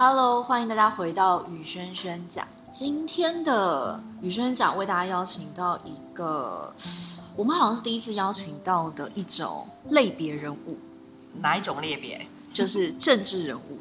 Hello，欢迎大家回到宇轩轩讲。今天的宇轩轩讲为大家邀请到一个，我们好像是第一次邀请到的一种类别人物。哪一种类别？就是政治人物。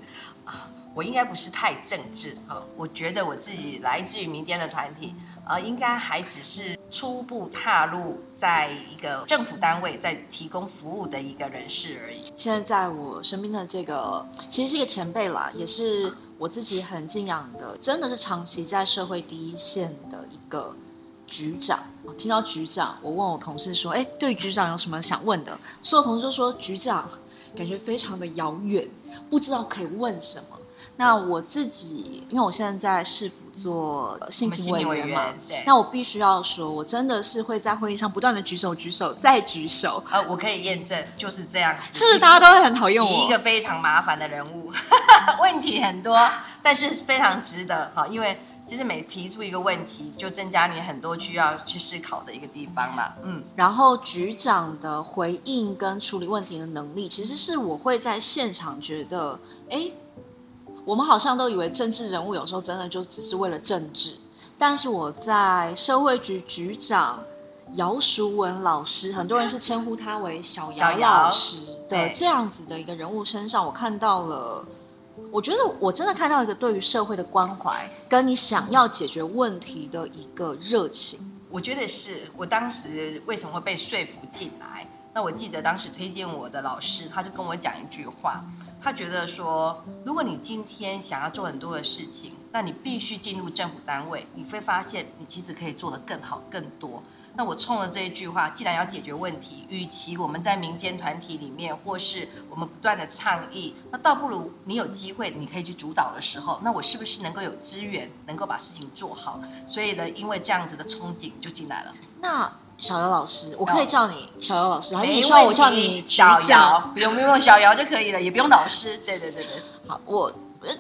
我应该不是太政治哈，我觉得我自己来自于民间的团体，呃，应该还只是初步踏入在一个政府单位在提供服务的一个人士而已。现在在我身边的这个，其实是一个前辈啦，也是我自己很敬仰的，真的是长期在社会第一线的一个局长。听到局长，我问我同事说：“哎，对局长有什么想问的？”所有同事都说：“局长感觉非常的遥远，不知道可以问什么。”那我自己，因为我现在在市府做性平委员嘛，对，那我必须要说，我真的是会在会议上不断的举手、举手、再举手。呃，我可以验证，就是这样。是不是大家都会很讨厌我？一个非常麻烦的人物，问题很多，但是非常值得哈，因为其实每提出一个问题，就增加你很多需要去思考的一个地方嘛。嗯，然后局长的回应跟处理问题的能力，其实是我会在现场觉得，哎。我们好像都以为政治人物有时候真的就只是为了政治，但是我在社会局局长姚淑文老师，很多人是称呼他为小姚老师的这样子的一个人物身上，我看到了，我觉得我真的看到一个对于社会的关怀，跟你想要解决问题的一个热情。我觉得是我当时为什么会被说服进来？那我记得当时推荐我的老师，他就跟我讲一句话。他觉得说，如果你今天想要做很多的事情，那你必须进入政府单位，你会发现你其实可以做得更好、更多。那我冲了这一句话，既然要解决问题，与其我们在民间团体里面，或是我们不断的倡议，那倒不如你有机会，你可以去主导的时候，那我是不是能够有资源，能够把事情做好？所以呢，因为这样子的憧憬就进来了。那。小姚老师，我可以叫你小姚老师，还是你说我叫你小姚？不用不用，小姚就可以了，也不用老师。对对对对，好，我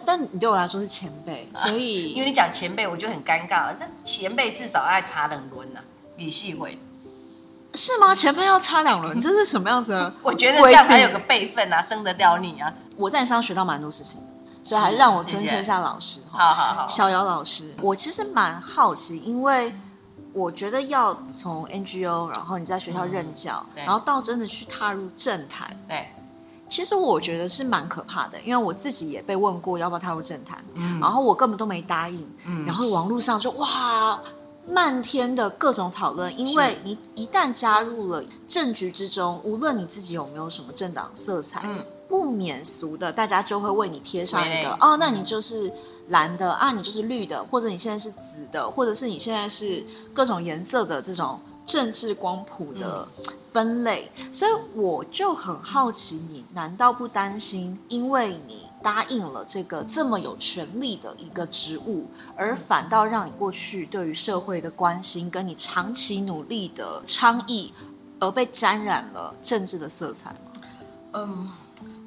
但你对我来说是前辈，所以、啊、因为你讲前辈，我就很尴尬了。但前辈至少爱插两轮呢，李系会是吗？前辈要插两轮，这是什么样子的？我觉得这样才有个辈分啊，升得掉你啊。我在你身上学到蛮多事情的，所以还是让我尊称一下老师。好好好，小姚老师，我其实蛮好奇，因为。我觉得要从 NGO，然后你在学校任教，嗯、然后到真的去踏入政坛，对，其实我觉得是蛮可怕的，因为我自己也被问过要不要踏入政坛，嗯，然后我根本都没答应，嗯，然后网络上就哇，漫天的各种讨论，因为你一旦加入了政局之中，无论你自己有没有什么政党色彩，嗯，不免俗的，大家就会为你贴上一个哦，那你就是。蓝的啊，你就是绿的，或者你现在是紫的，或者是你现在是各种颜色的这种政治光谱的分类，嗯、所以我就很好奇你，你难道不担心，因为你答应了这个这么有权力的一个职务，而反倒让你过去对于社会的关心，跟你长期努力的倡议，而被沾染了政治的色彩吗？嗯。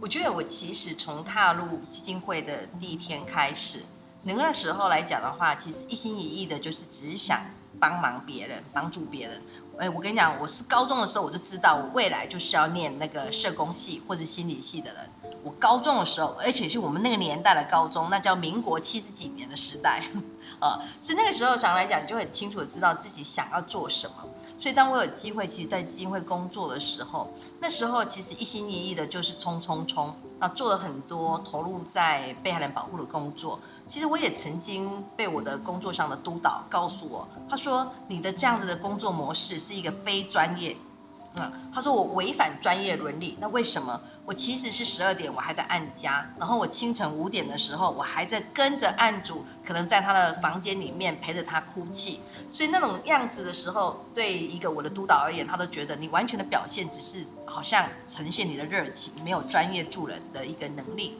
我觉得我其实从踏入基金会的第一天开始，那个时候来讲的话，其实一心一意的就是只想帮忙别人，帮助别人。哎，我跟你讲，我是高中的时候我就知道，我未来就是要念那个社工系或者心理系的人。我高中的时候，而且是我们那个年代的高中，那叫民国七十几年的时代，呃，所以那个时候上来讲，就很清楚的知道自己想要做什么。所以，当我有机会，其实，在基金会工作的时候，那时候其实一心一意的就是冲冲冲啊，做了很多投入在被害人保护的工作。其实，我也曾经被我的工作上的督导告诉我，他说：“你的这样子的工作模式是一个非专业。”嗯，他说我违反专业伦理，那为什么？我其实是十二点我还在按家，然后我清晨五点的时候我还在跟着案主，可能在他的房间里面陪着他哭泣，所以那种样子的时候，对一个我的督导而言，他都觉得你完全的表现只是好像呈现你的热情，没有专业助人的一个能力。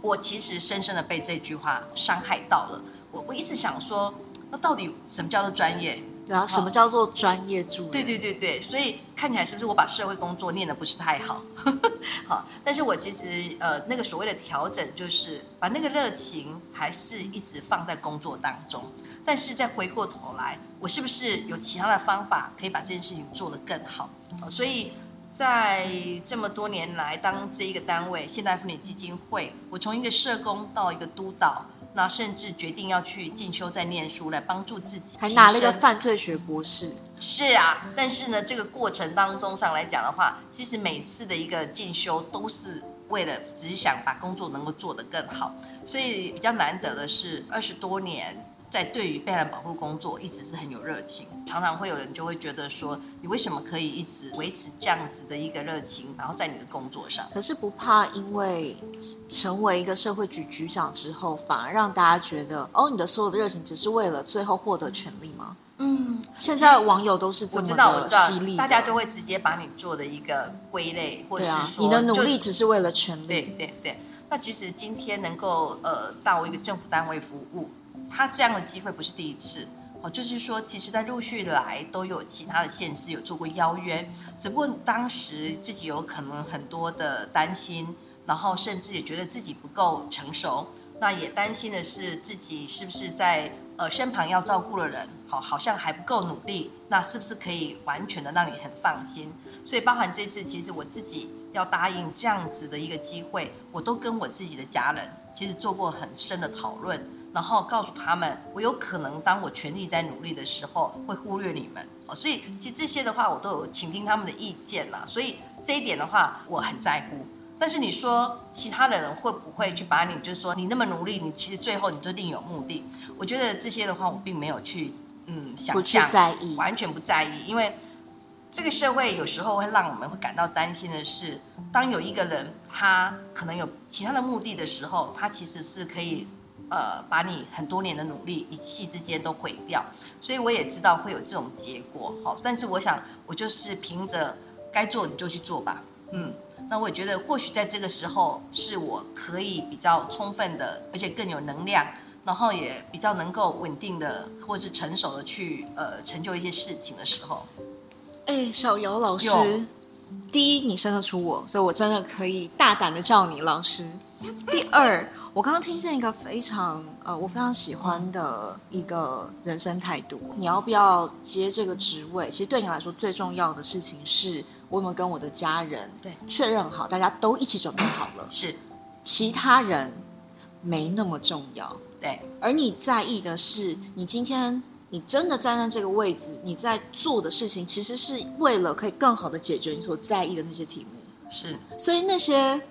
我其实深深的被这句话伤害到了，我我一直想说，那到底什么叫做专业？对啊，什么叫做专业助人？对对对对，所以看起来是不是我把社会工作念得不是太好？好，但是我其实呃那个所谓的调整，就是把那个热情还是一直放在工作当中，但是再回过头来，我是不是有其他的方法可以把这件事情做得更好？所以在这么多年来，当这一个单位现代妇女基金会，我从一个社工到一个督导，那甚至决定要去进修再念书来帮助自己，还拿了一个犯罪学博士。是啊，但是呢，这个过程当中上来讲的话，其实每次的一个进修都是为了只想把工作能够做得更好，所以比较难得的是二十多年。在对于被害人保护工作一直是很有热情，常常会有人就会觉得说，你为什么可以一直维持这样子的一个热情，然后在你的工作上，可是不怕因为成为一个社会局局长之后，反而让大家觉得，哦，你的所有的热情只是为了最后获得权利吗？嗯，现在网友都是这么的犀利，大家就会直接把你做的一个归类，或者是说、啊、你的努力只是为了权力。对对对，那其实今天能够呃到一个政府单位服务。他这样的机会不是第一次哦，就是说，其实在陆续来都有其他的县市有做过邀约，只不过当时自己有可能很多的担心，然后甚至也觉得自己不够成熟，那也担心的是自己是不是在呃身旁要照顾的人，好好像还不够努力，那是不是可以完全的让你很放心？所以包含这次，其实我自己要答应这样子的一个机会，我都跟我自己的家人其实做过很深的讨论。然后告诉他们，我有可能当我全力在努力的时候，会忽略你们哦。所以其实这些的话，我都有倾听他们的意见啦。所以这一点的话，我很在乎。但是你说其他的人会不会去把你，就是说你那么努力，你其实最后你就另有目的？我觉得这些的话，我并没有去嗯想象，不去在意，完全不在意。因为这个社会有时候会让我们会感到担心的是，当有一个人他可能有其他的目的的时候，他其实是可以。呃，把你很多年的努力一气之间都毁掉，所以我也知道会有这种结果，好，但是我想我就是凭着该做你就去做吧，嗯，那我也觉得或许在这个时候是我可以比较充分的，而且更有能量，然后也比较能够稳定的或是成熟的去呃成就一些事情的时候。哎，小姚老师，第一你生得出我，所以我真的可以大胆的叫你老师。第二。我刚刚听见一个非常呃，我非常喜欢的一个人生态度。你要不要接这个职位？其实对你来说最重要的事情是，我有没有跟我的家人对确认好，大家都一起准备好了。是，其他人没那么重要。对，而你在意的是，你今天你真的站在这个位置，你在做的事情，其实是为了可以更好的解决你所在意的那些题目。是，所以那些。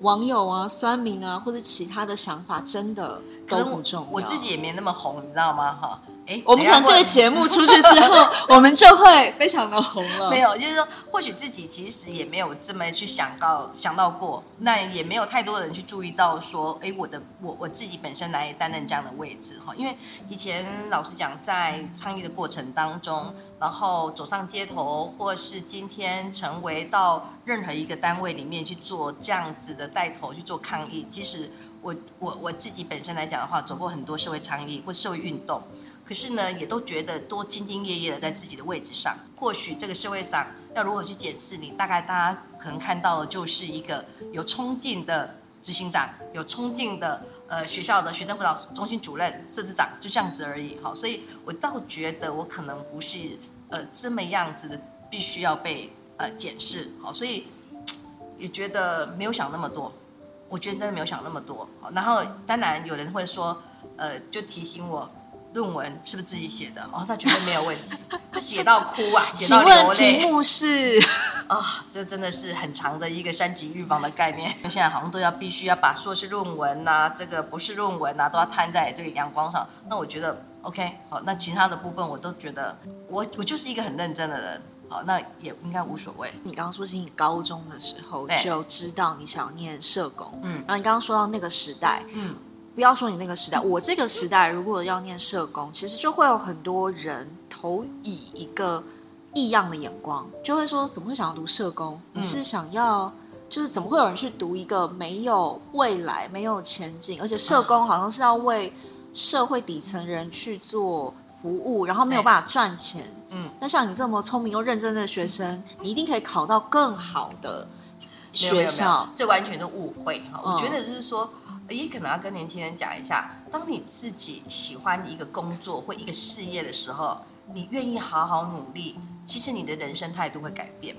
网友啊、酸民啊，或者其他的想法，真的都不重要。我自己也没那么红，你知道吗？哈。哎，我们可能这个节目出去之后，我们就会非常的红了。没有，就是说，或许自己其实也没有这么去想到想到过，那也没有太多人去注意到说，哎，我的我我自己本身来担任这样的位置哈。因为以前老实讲，在倡议的过程当中，然后走上街头，或是今天成为到任何一个单位里面去做这样子的带头去做抗议，其实我我我自己本身来讲的话，走过很多社会倡议或社会运动。可是呢，也都觉得多兢兢业业的在自己的位置上。或许这个社会上要如何去检视你，大概大家可能看到的就是一个有冲劲的执行长，有冲劲的呃学校的学生辅导中心主任、社职长，就这样子而已。好，所以我倒觉得我可能不是呃这么样子的，必须要被呃检视。好，所以 也觉得没有想那么多。我觉得真的没有想那么多。好，然后当然有人会说，呃，就提醒我。论文是不是自己写的？哦，那绝对没有问题，写到哭啊，写到流泪。请问题目是啊、哦，这真的是很长的一个三级预防的概念。现在好像都要必须要把硕士论文呐、啊，这个博士论文呐、啊，都要摊在这个阳光上。那我觉得 OK，好，那其他的部分我都觉得我我就是一个很认真的人，好，那也应该无所谓。你刚刚说是你高中的时候就知道你想念社工，嗯，然后你刚刚说到那个时代，嗯。不要说你那个时代，我这个时代如果要念社工，其实就会有很多人投以一个异样的眼光，就会说怎么会想要读社工？你是想要就是怎么会有人去读一个没有未来、没有前景，而且社工好像是要为社会底层人去做服务，然后没有办法赚钱。嗯，那像你这么聪明又认真的学生，你一定可以考到更好的学校。这完全都误会哈！我觉得就是说。也可能要跟年轻人讲一下，当你自己喜欢一个工作或一个事业的时候，你愿意好好努力，其实你的人生态度会改变。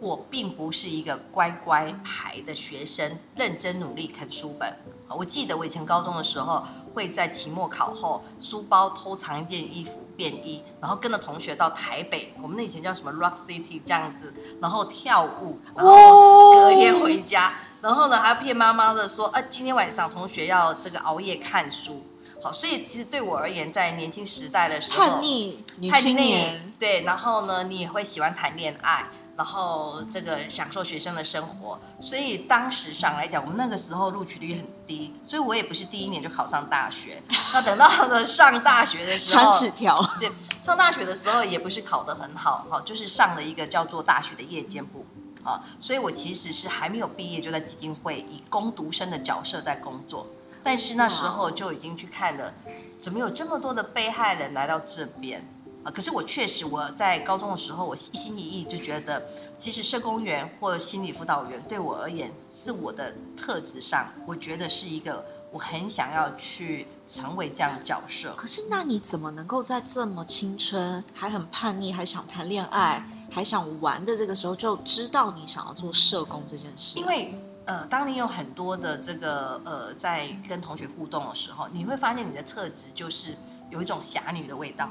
我并不是一个乖乖牌的学生，认真努力啃书本。我记得我以前高中的时候，会在期末考后，书包偷藏一件衣服便衣，然后跟着同学到台北，我们那以前叫什么 Rock City 这样子，然后跳舞，然后隔夜回家，然后呢还要骗妈妈的说，啊，今天晚上同学要这个熬夜看书。好，所以其实对我而言，在年轻时代的时候，叛逆女青年，对，然后呢，你也会喜欢谈恋爱。然后这个享受学生的生活，所以当时上来讲，我们那个时候录取率很低，所以我也不是第一年就考上大学。那等到了上大学的时候，传纸条，对，上大学的时候也不是考得很好，哈，就是上了一个叫做大学的夜间部，啊，所以我其实是还没有毕业就在基金会以攻读生的角色在工作，但是那时候就已经去看了，怎么有这么多的被害人来到这边。啊，可是我确实我在高中的时候，我一心一意就觉得，其实社工员或心理辅导员对我而言，是我的特质上，我觉得是一个我很想要去成为这样的角色。可是那你怎么能够在这么青春、还很叛逆、还想谈恋爱、还想玩的这个时候，就知道你想要做社工这件事？因为呃，当你有很多的这个呃，在跟同学互动的时候，你会发现你的特质就是有一种侠女的味道。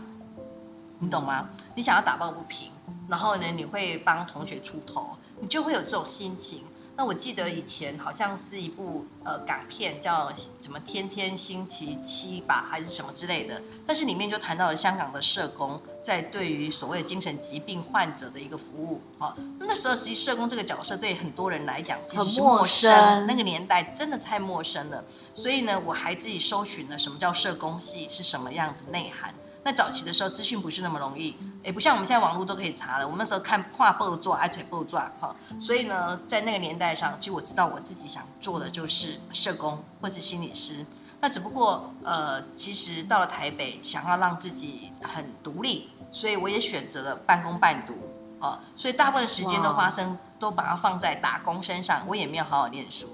你懂吗？你想要打抱不平，然后呢，你会帮同学出头，你就会有这种心情。那我记得以前好像是一部呃港片，叫什么《天天星期七》吧，还是什么之类的。但是里面就谈到了香港的社工在对于所谓精神疾病患者的一个服务。好，那时候实际社工这个角色对很多人来讲其实陌生，那个年代真的太陌生了。所以呢，我还自己搜寻了什么叫社工系是什么样子内涵。在早期的时候，资讯不是那么容易，也不像我们现在网络都可以查了。我们那时候看画报做，爱嘴报做哈。所以呢，在那个年代上，其实我知道我自己想做的就是社工或是心理师。那只不过呃，其实到了台北，想要让自己很独立，所以我也选择了半工半读哦。所以大部分时间都发生，都把它放在打工身上，我也没有好好念书。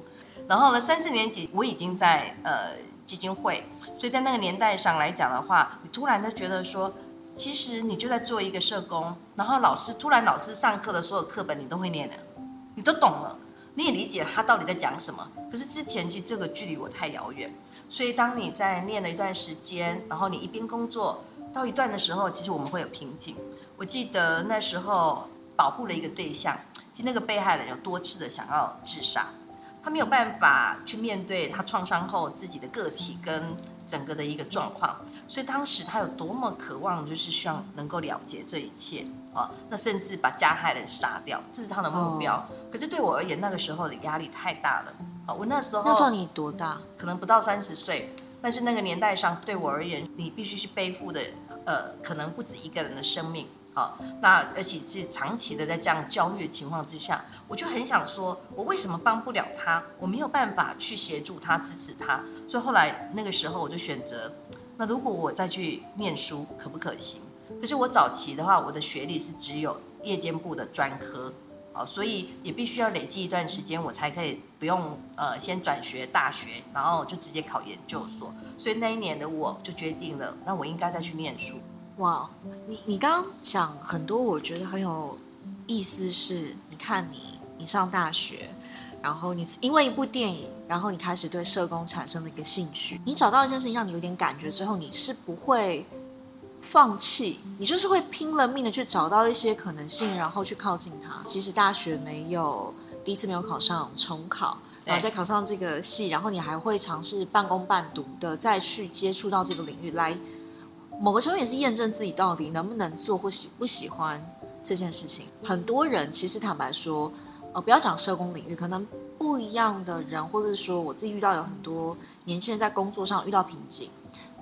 然后呢，三四年级我已经在呃。基金会，所以在那个年代上来讲的话，你突然就觉得说，其实你就在做一个社工，然后老师突然老师上课的所有课本你都会念了，你都懂了，你也理解他到底在讲什么。可是之前其实这个距离我太遥远，所以当你在念了一段时间，然后你一边工作到一段的时候，其实我们会有瓶颈。我记得那时候保护了一个对象，其实那个被害人有多次的想要自杀。他没有办法去面对他创伤后自己的个体跟整个的一个状况，所以当时他有多么渴望，就是希望能够了结这一切啊，那甚至把加害人杀掉，这是他的目标。可是对我而言，那个时候的压力太大了啊！我那时候那时候你多大？可能不到三十岁，但是那个年代上对我而言，你必须去背负的呃，可能不止一个人的生命。好，那而且是长期的在这样教育的情况之下，我就很想说，我为什么帮不了他？我没有办法去协助他、支持他。所以后来那个时候，我就选择，那如果我再去念书，可不可行？可是我早期的话，我的学历是只有夜间部的专科，好，所以也必须要累积一段时间，我才可以不用呃先转学大学，然后就直接考研究所。所以那一年的我就决定了，那我应该再去念书。哇，你你刚刚讲很多，我觉得很有意思是。是你看你你上大学，然后你因为一部电影，然后你开始对社工产生了一个兴趣。你找到一件事情让你有点感觉之后，你是不会放弃，你就是会拼了命的去找到一些可能性，然后去靠近它。即使大学没有第一次没有考上，重考，然后再考上这个系，然后你还会尝试半工半读的再去接触到这个领域来。某个程度也是验证自己到底能不能做或喜不喜欢这件事情。很多人其实坦白说，呃，不要讲社工领域，可能不一样的人，或者是说我自己遇到有很多年轻人在工作上遇到瓶颈，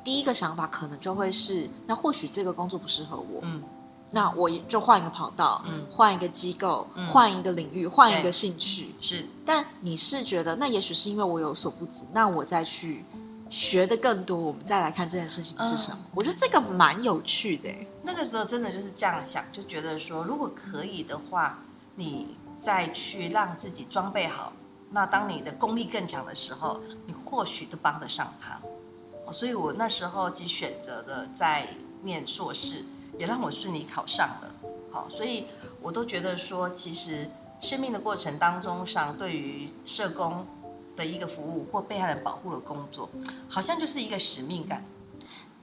第一个想法可能就会是，那或许这个工作不适合我，嗯，那我就换一个跑道，嗯，换一个机构，嗯，换一个领域，换一个兴趣，是。但你是觉得，那也许是因为我有所不足，那我再去。学的更多，我们再来看这件事情是什么。嗯、我觉得这个蛮有趣的。那个时候真的就是这样想，就觉得说，如果可以的话，你再去让自己装备好，那当你的功力更强的时候，你或许都帮得上他。所以我那时候其实选择的在念硕士，也让我顺利考上了。好，所以我都觉得说，其实生命的过程当中上，对于社工的一个服务或被害人保护的工作，好像就是一个使命感。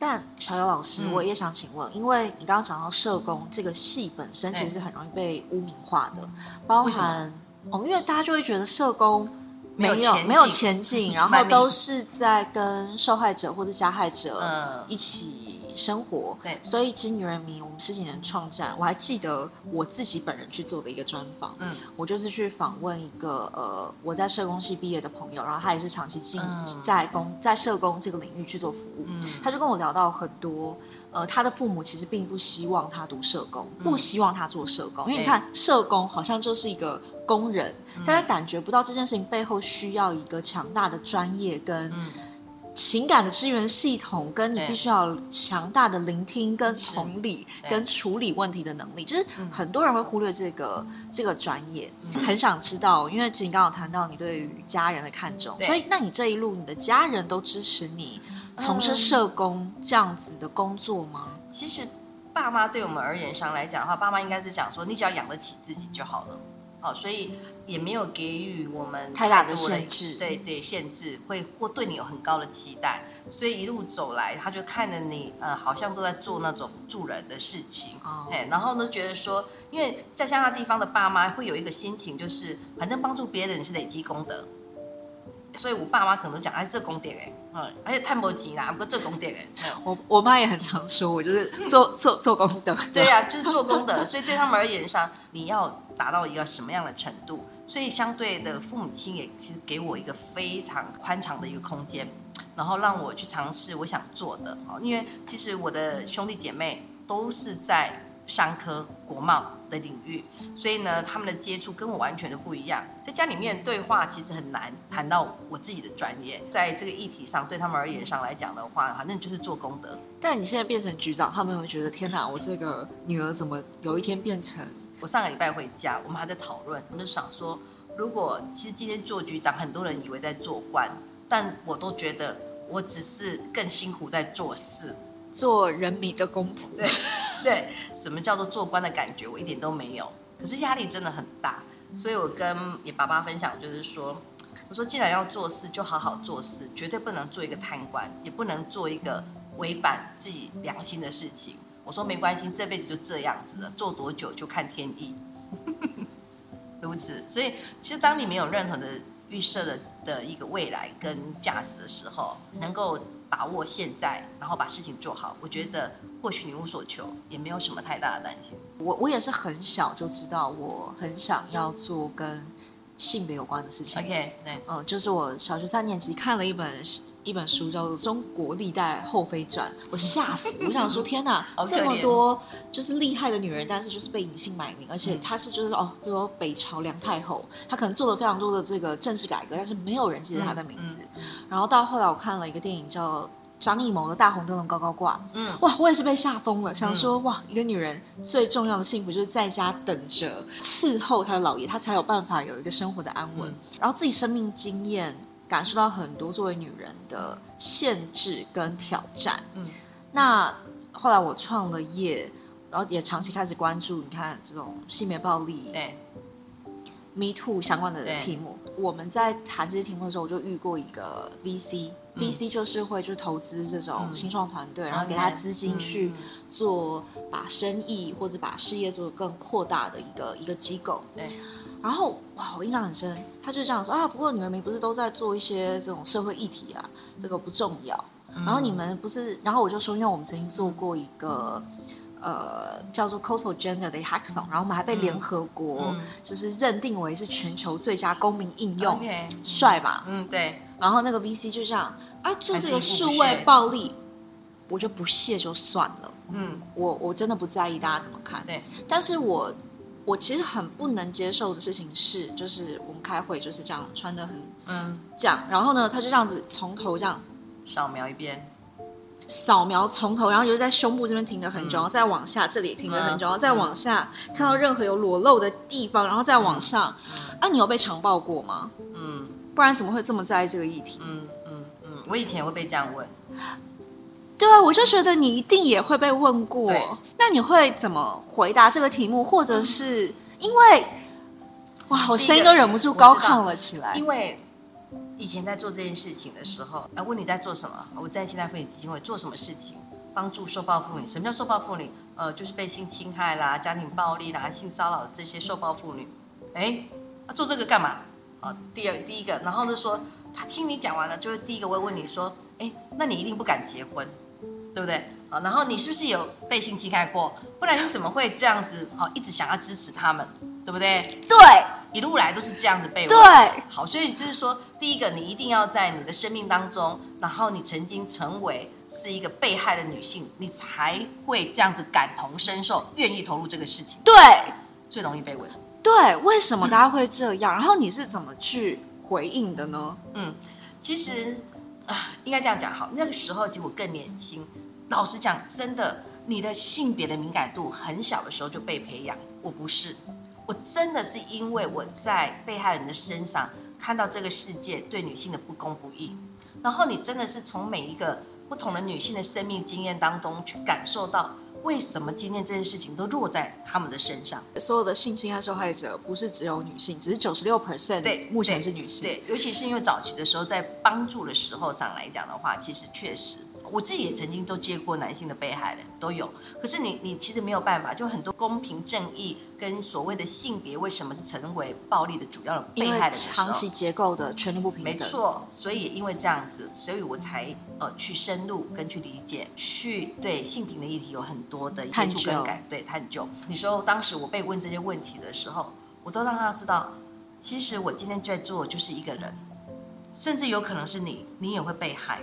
但小姚老师，我也想请问，嗯、因为你刚刚讲到社工这个系本身其实很容易被污名化的，包含哦，因为大家就会觉得社工没有没有前进，没有前进，然后都是在跟受害者或者加害者一起。生活，对，所以其实女人迷我们十几年创战，我还记得我自己本人去做的一个专访，嗯，我就是去访问一个呃我在社工系毕业的朋友，然后他也是长期进在工在社工这个领域去做服务，嗯，他就跟我聊到很多，呃，他的父母其实并不希望他读社工，不希望他做社工，因为你看社工好像就是一个工人，大家感觉不到这件事情背后需要一个强大的专业跟。情感的支援系统，跟你必须要强大的聆听、跟同理、跟处理问题的能力，就是很多人会忽略这个这个专业。很想知道，因为其实你刚刚有谈到你对于家人的看重，所以那你这一路，你的家人都支持你从事社工这样子的工作吗？其实，爸妈对我们而言上来讲的话，爸妈应该是讲说，你只要养得起自己就好了。哦，所以也没有给予我们太大的限制，对对，限制会或对你有很高的期待，所以一路走来，他就看着你，呃，好像都在做那种助人的事情，哎、哦，然后呢，觉得说，因为在乡下地方的爸妈会有一个心情，就是反正帮助别人是累积功德。所以，我爸妈可能都讲，哎，这功德哎，嗯，而且太没钱啦，不过做功德哎。我我妈也很常说，我就是做做做功德。对呀、啊，就是做功德。所以对他们而言上，你要达到一个什么样的程度？所以相对的，父母亲也其实给我一个非常宽敞的一个空间，然后让我去尝试我想做的。哦因为其实我的兄弟姐妹都是在商科、国贸的领域，所以呢，他们的接触跟我完全都不一样。在家里面对话其实很难谈到我自己的专业，在这个议题上，对他们而言上来讲的话，反正就是做功德。但你现在变成局长，他们会觉得天哪，我这个女儿怎么有一天变成？我上个礼拜回家，我们还在讨论，我们就想说，如果其实今天做局长，很多人以为在做官，但我都觉得我只是更辛苦在做事。做人民的公仆，对 对，什么叫做做官的感觉，我一点都没有。可是压力真的很大，所以我跟你爸爸分享，就是说，我说既然要做事，就好好做事，绝对不能做一个贪官，也不能做一个违反自己良心的事情。我说没关系，这辈子就这样子了，做多久就看天意，如此。所以其实当你没有任何的预设的的一个未来跟价值的时候，能够。把握现在，然后把事情做好。我觉得或许你无所求，也没有什么太大的担心。我我也是很小就知道，我很想要做跟性别有关的事情。OK，对，嗯，就是我小学三年级看了一本一本书，叫做《中国历代后妃传》，我吓死！我想说，天哪，这么多就是厉害的女人，但是就是被隐姓埋名，而且她是就是哦，比如说北朝梁太后，她可能做了非常多的这个政治改革，但是没有人记得她的名字。嗯嗯、然后到后来，我看了一个电影叫张艺谋的《大红灯笼高高挂》，嗯，哇，我也是被吓疯了，想说哇，一个女人最重要的幸福就是在家等着伺候她的老爷，她才有办法有一个生活的安稳，嗯、然后自己生命经验。感受到很多作为女人的限制跟挑战。嗯，那后来我创了业，然后也长期开始关注，你看这种性别暴力、对，Me Too 相关的题目。我们在谈这些题目的时候，我就遇过一个嗯、VC 就是会就投资这种新创团队，嗯、然后给他资金去做把生意或者把事业做得更扩大的一个一个机构。对。然后哇，我印象很深，他就这样说啊。不过女人迷不是都在做一些这种社会议题啊，这个不重要。嗯、然后你们不是，然后我就说，因为我们曾经做过一个呃叫做 for Gender 的 Hackathon，然后我们还被联合国就是认定为是全球最佳公民应用，嗯、帅吧？嗯，对。然后那个 VC 就这样啊，做这个数位暴力，我就不屑就算了。嗯，我我真的不在意大家怎么看。对，但是我。我其实很不能接受的事情是，就是我们开会就是这样穿的很嗯这样，然后呢，他就这样子从头这样扫描一遍，扫描从头，然后就在胸部这边停了很久，然后再往下这里停了很久，然后再往下看到任何有裸露的地方，然后再往上。啊，你有被强暴过吗？嗯，不然怎么会这么在意这个议题？嗯嗯嗯，我以前也会被这样问。对啊，我就觉得你一定也会被问过，那你会怎么回答这个题目？或者是因为哇，我声音都忍不住高亢了起来。因为以前在做这件事情的时候，啊，问你在做什么？我在现代妇女基金会做什么事情？帮助受暴妇女。什么叫受暴妇女？呃，就是被性侵害啦、家庭暴力啦、性骚扰这些受暴妇女。哎，做这个干嘛？啊，第二第一个，然后就说他听你讲完了，就会第一个会问你说，哎，那你一定不敢结婚，对不对？啊，然后你是不是有被性侵害过？不然你怎么会这样子？哦，一直想要支持他们，对不对？对，一路来都是这样子被问。对，好，所以就是说，第一个，你一定要在你的生命当中，然后你曾经成为是一个被害的女性，你才会这样子感同身受，愿意投入这个事情。对，最容易被问。对，为什么大家会这样？然后你是怎么去回应的呢？嗯，其实啊，应该这样讲好。那个时候其实我更年轻。老实讲，真的，你的性别的敏感度很小的时候就被培养。我不是，我真的是因为我在被害人的身上看到这个世界对女性的不公不义，然后你真的是从每一个不同的女性的生命经验当中去感受到，为什么今天这件事情都落在他们的身上。所有的性侵害受害者不是只有女性，只是九十六 percent 对，目前是女性对。对，尤其是因为早期的时候在帮助的时候上来讲的话，其实确实。我自己也曾经都接过男性的被害人，都有。可是你你其实没有办法，就很多公平正义跟所谓的性别为什么是成为暴力的主要的被害的时候，长期结构的权力不平等。没错，所以也因为这样子，所以我才呃去深入跟去理解，去对性平的议题有很多的接触跟感对探究。你说当时我被问这些问题的时候，我都让他知道，其实我今天在做就是一个人，甚至有可能是你，你也会被害。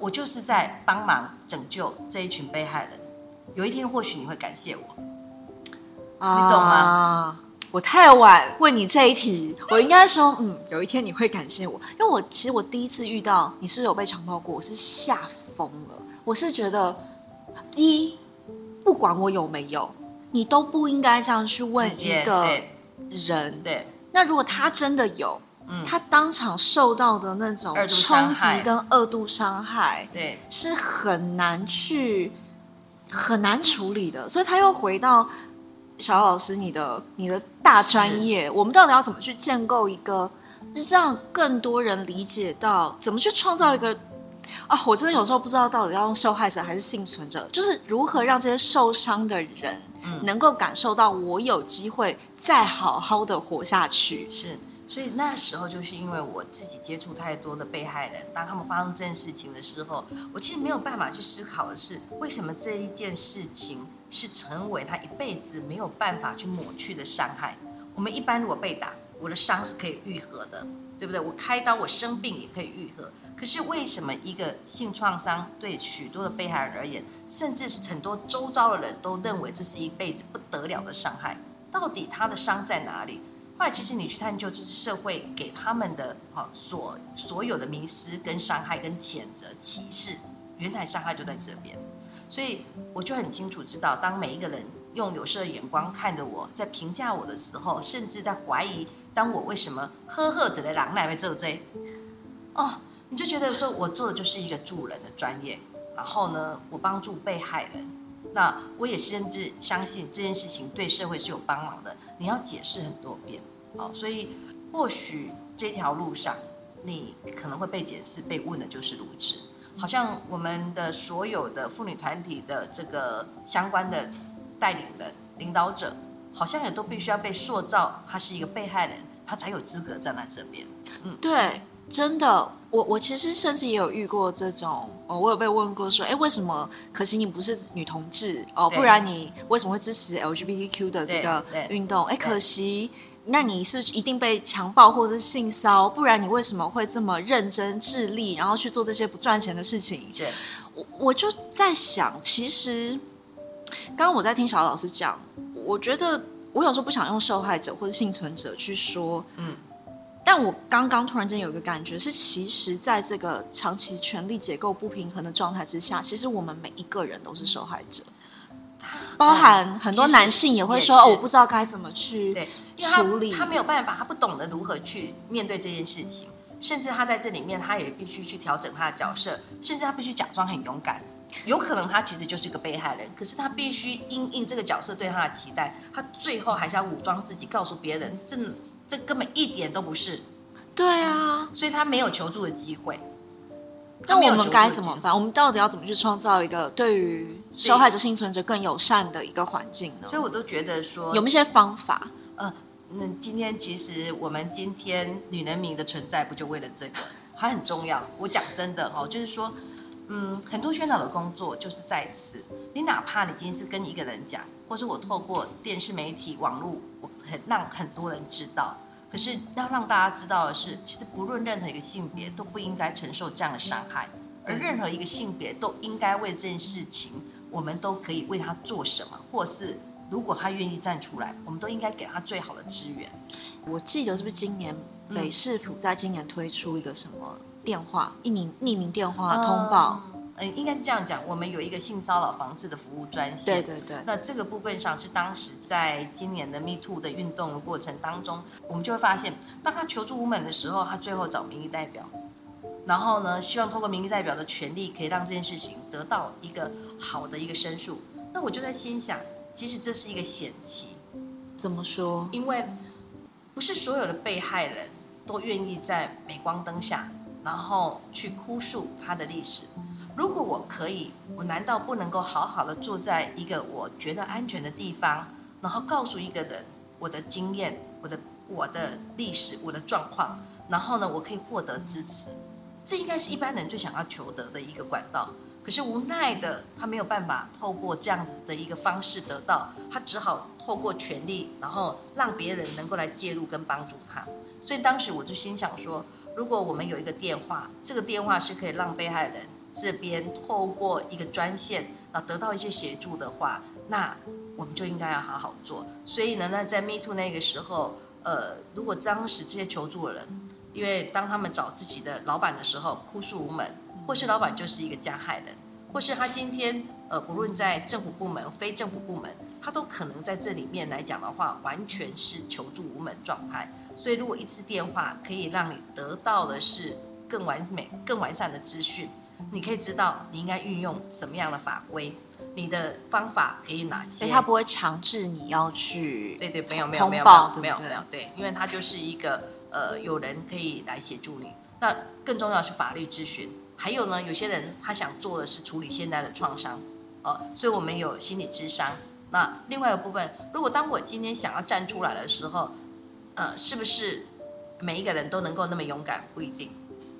我就是在帮忙拯救这一群被害人，有一天或许你会感谢我，啊、你懂吗？我太晚问你这一题，我应该说，嗯，有一天你会感谢我，因为我其实我第一次遇到你是有被强暴过，我是吓疯了，我是觉得一不管我有没有，你都不应该这样去问一个人，对，那如果他真的有。他当场受到的那种冲击跟二度伤害，对，是很难去很难处理的。所以他又回到小老师你的你的大专业，我们到底要怎么去建构一个，让更多人理解到怎么去创造一个啊？我真的有时候不知道到底要用受害者还是幸存者，就是如何让这些受伤的人能够感受到我有机会再好好的活下去，是。所以那时候就是因为我自己接触太多的被害人，当他们发生这件事情的时候，我其实没有办法去思考的是，为什么这一件事情是成为他一辈子没有办法去抹去的伤害。我们一般如果被打，我的伤是可以愈合的，对不对？我开刀，我生病也可以愈合。可是为什么一个性创伤对许多的被害人而言，甚至是很多周遭的人都认为这是一辈子不得了的伤害？到底他的伤在哪里？后来，其实你去探究，这是社会给他们的哈所所有的迷失、跟伤害、跟谴责、歧视，原来伤害就在这边。所以我就很清楚知道，当每一个人用有色的眼光看着我，在评价我的时候，甚至在怀疑，当我为什么呵呵着的狼来为这这，哦，你就觉得说我做的就是一个助人的专业，然后呢，我帮助被害人。那我也甚至相信这件事情对社会是有帮忙的。你要解释很多遍，好，所以或许这条路上你可能会被解释、被问的就是如此。好像我们的所有的妇女团体的这个相关的带领的领导者，好像也都必须要被塑造，他是一个被害人，他才有资格站在这边。嗯，对。真的，我我其实甚至也有遇过这种，哦，我有被问过说，哎，为什么可惜你不是女同志哦？不然你为什么会支持 LGBTQ 的这个运动？哎，可惜，那你是一定被强暴或者是性骚，不然你为什么会这么认真致力，然后去做这些不赚钱的事情？我我就在想，其实刚刚我在听小老师讲，我觉得我有时候不想用受害者或者幸存者去说，嗯。但我刚刚突然间有一个感觉是，其实在这个长期权力结构不平衡的状态之下，其实我们每一个人都是受害者，包含很多男性也会说：“哦，我不知道该怎么去处理。”他，他没有办法，他不懂得如何去面对这件事情，甚至他在这里面，他也必须去调整他的角色，甚至他必须假装很勇敢，有可能他其实就是一个被害人，可是他必须因应这个角色对他的期待，他最后还是要武装自己，告诉别人，这这根本一点都不是。对啊，所以他没有求助的机会。那我们该怎么办？我们到底要怎么去创造一个对于受害者、幸存者更友善的一个环境呢？所以我都觉得说，有没有一些方法？呃，那今天其实我们今天女人民的存在，不就为了这个？还很重要。我讲真的哦，就是说。嗯，很多宣导的工作就是在此。你哪怕你今天是跟一个人讲，或是我透过电视媒体、网络，我很让很多人知道。可是要让大家知道的是，其实不论任何一个性别都不应该承受这样的伤害，而任何一个性别都应该为这件事情，我们都可以为他做什么，或是如果他愿意站出来，我们都应该给他最好的资源。我记得是不是今年北市府在今年推出一个什么？电话匿名匿名电话通报，嗯，应该是这样讲。我们有一个性骚扰防治的服务专线，对对对。那这个部分上是当时在今年的 Me Too 的运动的过程当中，我们就会发现，当他求助无门的时候，他最后找民意代表，然后呢，希望通过民意代表的权利，可以让这件事情得到一个好的一个申诉。那我就在心想，其实这是一个险棋。怎么说？因为不是所有的被害人都愿意在镁光灯下。然后去哭诉他的历史。如果我可以，我难道不能够好好的坐在一个我觉得安全的地方，然后告诉一个人我的经验、我的我的历史、我的状况，然后呢，我可以获得支持。这应该是一般人最想要求得的一个管道。可是无奈的，他没有办法透过这样子的一个方式得到，他只好透过权力，然后让别人能够来介入跟帮助他。所以当时我就心想说。如果我们有一个电话，这个电话是可以让被害人这边透过一个专线啊得到一些协助的话，那我们就应该要好好做。所以呢，那在 Me Too 那个时候，呃，如果当时这些求助的人，因为当他们找自己的老板的时候哭诉无门，或是老板就是一个加害人，或是他今天呃不论在政府部门、非政府部门，他都可能在这里面来讲的话，完全是求助无门状态。所以，如果一次电话可以让你得到的是更完美、更完善的资讯，你可以知道你应该运用什么样的法规，你的方法可以哪些？所以他不会强制你要去。对对，没有没有没有没有没有对，因为他就是一个呃，有人可以来协助你。那更重要的是法律咨询，还有呢，有些人他想做的是处理现在的创伤，哦，所以我们有心理智商。那另外一个部分，如果当我今天想要站出来的时候。呃，是不是每一个人都能够那么勇敢？不一定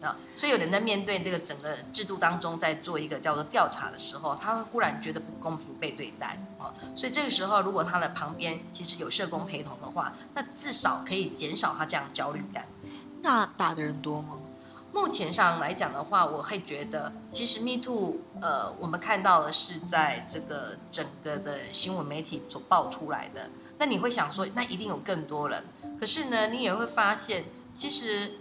啊。所以有人在面对这个整个制度当中，在做一个叫做调查的时候，他会忽然觉得不公平被对待啊。所以这个时候，如果他的旁边其实有社工陪同的话，那至少可以减少他这样焦虑感。那打的人多吗？目前上来讲的话，我会觉得，其实 Me Too，呃，我们看到的是在这个整个的新闻媒体所爆出来的。那你会想说，那一定有更多人。可是呢，你也会发现，其实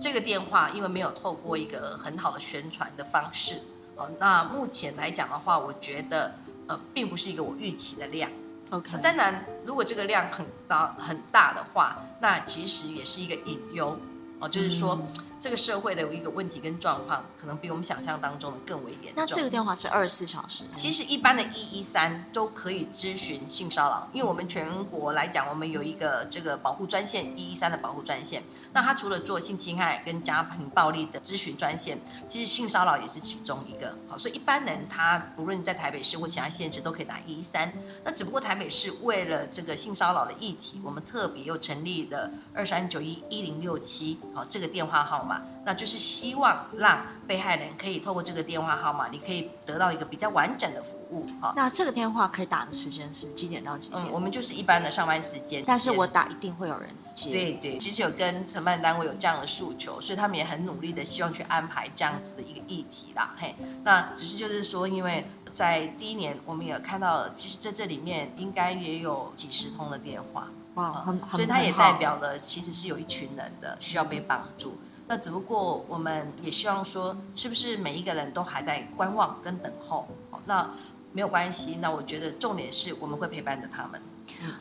这个电话因为没有透过一个很好的宣传的方式，哦，那目前来讲的话，我觉得呃，并不是一个我预期的量。OK，当然，如果这个量很高很大的话，那其实也是一个隐忧。哦，就是说，嗯、这个社会的有一个问题跟状况，可能比我们想象当中的更为严重。那这个电话是二十四小时？其实一般的一一三都可以咨询性骚扰，因为我们全国来讲，我们有一个这个保护专线一一三的保护专线。那它除了做性侵害跟家庭暴力的咨询专线，其实性骚扰也是其中一个。好，所以一般人他不论在台北市或其他县市都可以打一一三。那只不过台北市为了这个性骚扰的议题，我们特别又成立了二三九一一零六七。好，这个电话号码，那就是希望让被害人可以透过这个电话号码，你可以得到一个比较完整的服务。好，那这个电话可以打的时间是几点到几点？嗯，我们就是一般的上班时间。但是我打一定会有人接。对对，其实有跟承办单位有这样的诉求，所以他们也很努力的希望去安排这样子的一个议题啦。嘿，那只是就是说，因为在第一年，我们也看到了，其实在这里面应该也有几十通的电话。哇，很很，所以它也代表了，其实是有一群人的需要被帮助。那只不过我们也希望说，是不是每一个人都还在观望跟等候？那没有关系。那我觉得重点是我们会陪伴着他们。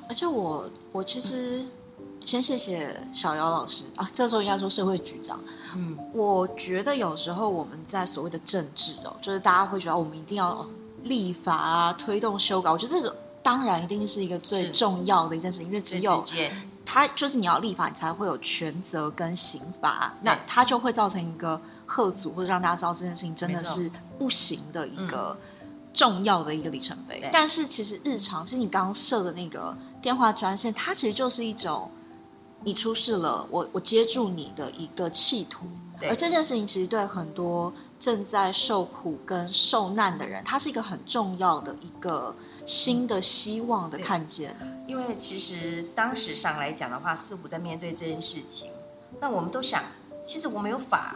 而且我我其实先谢谢小姚老师啊，这时候应该说社会局长。嗯，我觉得有时候我们在所谓的政治哦，就是大家会觉得我们一定要立法啊，推动修改。我觉得这个当然一定是一个最重要的一件事情，因为只有它就是你要立法，你才会有权责跟刑罚，那它就会造成一个贺阻，或者让大家知道这件事情真的是不行的一个。重要的一个里程碑，但是其实日常，其实你刚刚设的那个电话专线，它其实就是一种你出事了，我我接住你的一个企图。而这件事情其实对很多正在受苦跟受难的人，它是一个很重要的一个新的希望的看见。因为其实当时上来讲的话，似乎在面对这件事情，那我们都想，其实我们有法，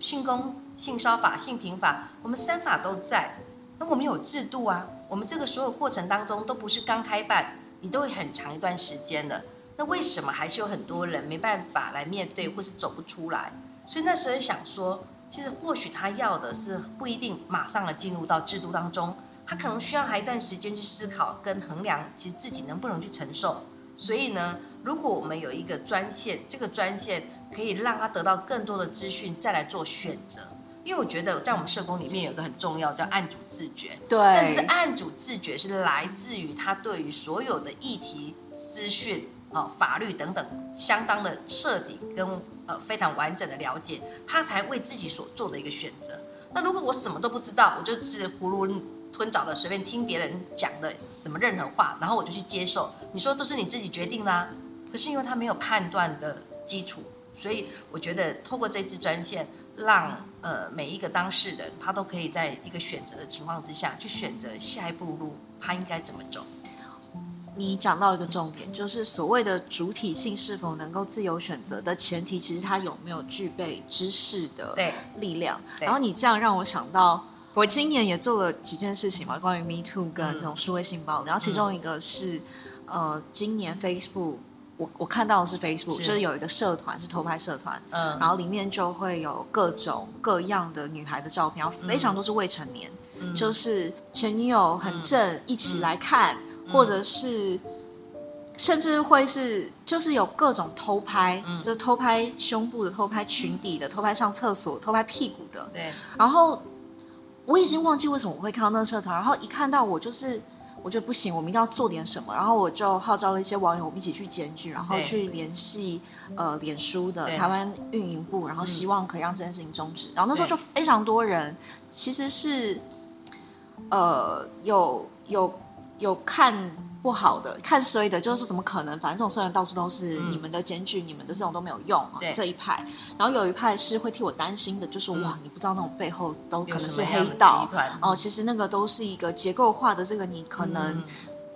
性公、性骚法、性平法，我们三法都在。那我们有制度啊，我们这个所有过程当中都不是刚开办，你都会很长一段时间的。那为什么还是有很多人没办法来面对，或是走不出来？所以那时候想说，其实或许他要的是不一定马上的进入到制度当中，他可能需要还一段时间去思考跟衡量，其实自己能不能去承受。所以呢，如果我们有一个专线，这个专线可以让他得到更多的资讯，再来做选择。因为我觉得在我们社工里面有一个很重要叫案主自觉，对，但是案主自觉是来自于他对于所有的议题资讯啊、法律等等相当的彻底跟呃非常完整的了解，他才为自己所做的一个选择。那如果我什么都不知道，我就是囫囵吞枣的随便听别人讲的什么任何话，然后我就去接受，你说都是你自己决定啦。可是因为他没有判断的基础，所以我觉得透过这支专线。让呃每一个当事人，他都可以在一个选择的情况之下去选择下一步路，他应该怎么走？你讲到一个重点，就是所谓的主体性是否能够自由选择的前提，其实它有没有具备知识的力量。然后你这样让我想到，我今年也做了几件事情嘛，关于 Me Too 跟这种数位性暴力，嗯、然后其中一个是、嗯、呃今年 Facebook。我我看到的是 Facebook，是就是有一个社团是偷拍社团，嗯，然后里面就会有各种各样的女孩的照片，然后非常多是未成年，嗯、就是前女友很正，嗯、一起来看，嗯、或者是甚至会是就是有各种偷拍，嗯、就是偷拍胸部的、偷拍裙底的、偷拍上厕所、偷拍屁股的，对。然后我已经忘记为什么我会看到那个社团，然后一看到我就是。我觉得不行，我们一定要做点什么。然后我就号召了一些网友，我们一起去检举，然后去联系呃脸书的台湾运营部，然后希望可以让这件事情终止。然后那时候就非常多人，其实是呃有有有看。不好的，看衰的，就是怎么可能？反正这种社团到处都是，你们的检举、嗯、你们的这种都没有用啊。对这一派，然后有一派是会替我担心的，就是、嗯、哇，你不知道那种背后都可能是黑道哦。其实那个都是一个结构化的，这个你可能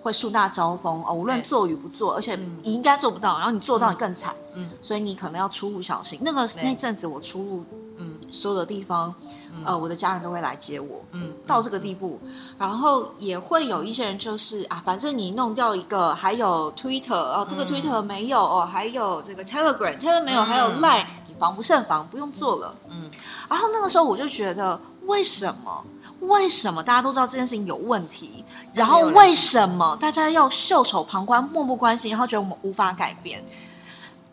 会树大招风哦。无论做与不做，而且你应该做不到，然后你做到你更惨。嗯，所以你可能要出入小心。那个对那阵子我出入嗯所有的地方。呃，我的家人都会来接我，嗯，到这个地步，然后也会有一些人就是啊，反正你弄掉一个，还有 Twitter 哦，这个 Twitter 没有哦，还有这个 Telegram，Telegram 没有，还有 Line，你防不胜防，不用做了，嗯，然后那个时候我就觉得，为什么？为什么大家都知道这件事情有问题？然后为什么大家要袖手旁观、漠不关心，然后觉得我们无法改变？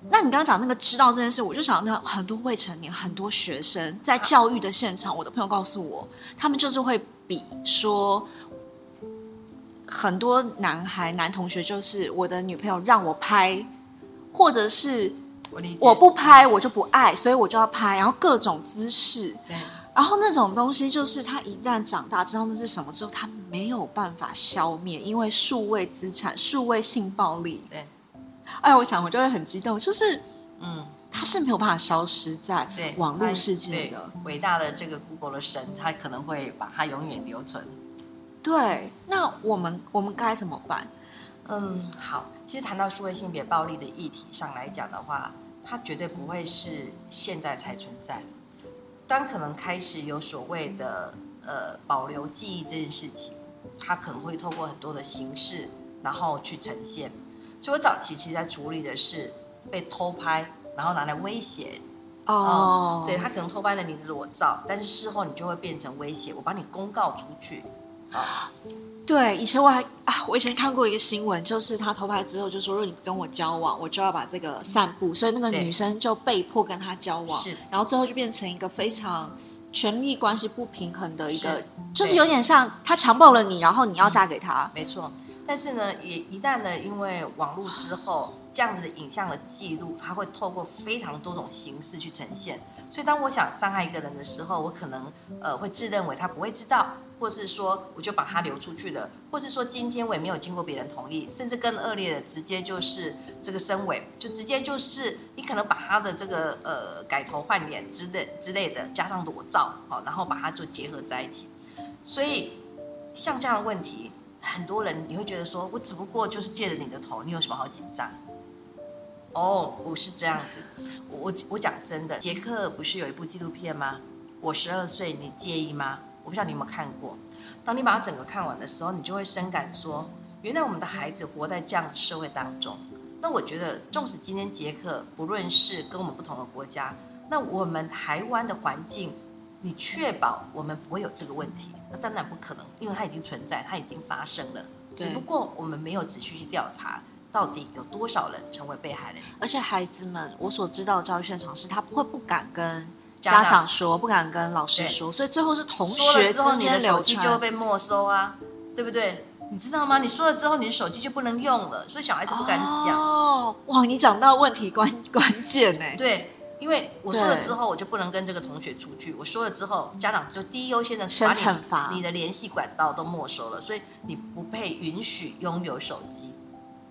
那你刚刚讲那个知道这件事，我就想到很多未成年、很多学生在教育的现场，我的朋友告诉我，他们就是会比说，很多男孩、男同学就是我的女朋友让我拍，或者是我不拍我就不爱，所以我就要拍，然后各种姿势，对，然后那种东西就是他一旦长大知道那是什么之后，他没有办法消灭，因为数位资产、数位性暴力，对。哎，我想我就会很激动，就是，嗯，他是没有办法消失在网络世界的。伟大的这个 Google 的神，他可能会把它永远留存。对，那我们我们该怎么办？嗯，好，其实谈到数位性别暴力的议题上来讲的话，它绝对不会是现在才存在。当可能开始有所谓的呃保留记忆这件事情，它可能会透过很多的形式，然后去呈现。所以我早期其实在处理的是被偷拍，然后拿来威胁。哦、oh. 嗯，对，他可能偷拍了你的裸照，但是事后你就会变成威胁，我把你公告出去。啊，对，以前我还啊，我以前看过一个新闻，就是他偷拍之后就说，如果你不跟我交往，我就要把这个散布，所以那个女生就被迫跟他交往，然后最后就变成一个非常权力关系不平衡的一个，就是有点像他强暴了你，然后你要嫁给他，嗯、没错。但是呢，也一旦呢，因为网络之后这样子的影像的记录，它会透过非常多种形式去呈现。所以当我想伤害一个人的时候，我可能呃会自认为他不会知道，或是说我就把他流出去了，或是说今天我也没有经过别人同意，甚至更恶劣的，直接就是这个深伪，就直接就是你可能把他的这个呃改头换脸之类之类的，加上裸照，好，然后把它就结合在一起。所以像这样的问题。很多人你会觉得说，我只不过就是借了你的头，你有什么好紧张？哦，不是这样子。我我讲真的，杰克不是有一部纪录片吗？我十二岁，你介意吗？我不知道你有没有看过。当你把它整个看完的时候，你就会深感说，原来我们的孩子活在这样子社会当中。那我觉得，纵使今天杰克不论是跟我们不同的国家，那我们台湾的环境。你确保我们不会有这个问题？那当然不可能，因为它已经存在，它已经发生了。只不过我们没有仔细去调查，到底有多少人成为被害人。而且孩子们，我所知道的教育现场是，他不会不敢跟家长说，不敢跟老师说，所以最后是同学之间，你的手机就会被没收啊，对不对？你知道吗？你说了之后，你的手机就不能用了，所以小孩子不敢讲。哦，哇，你讲到问题关关键呢。对。因为我说了之后，我就不能跟这个同学出去。我说了之后，家长就第一优先的把你惩罚，你的联系管道都没收了，所以你不配允许拥有手机。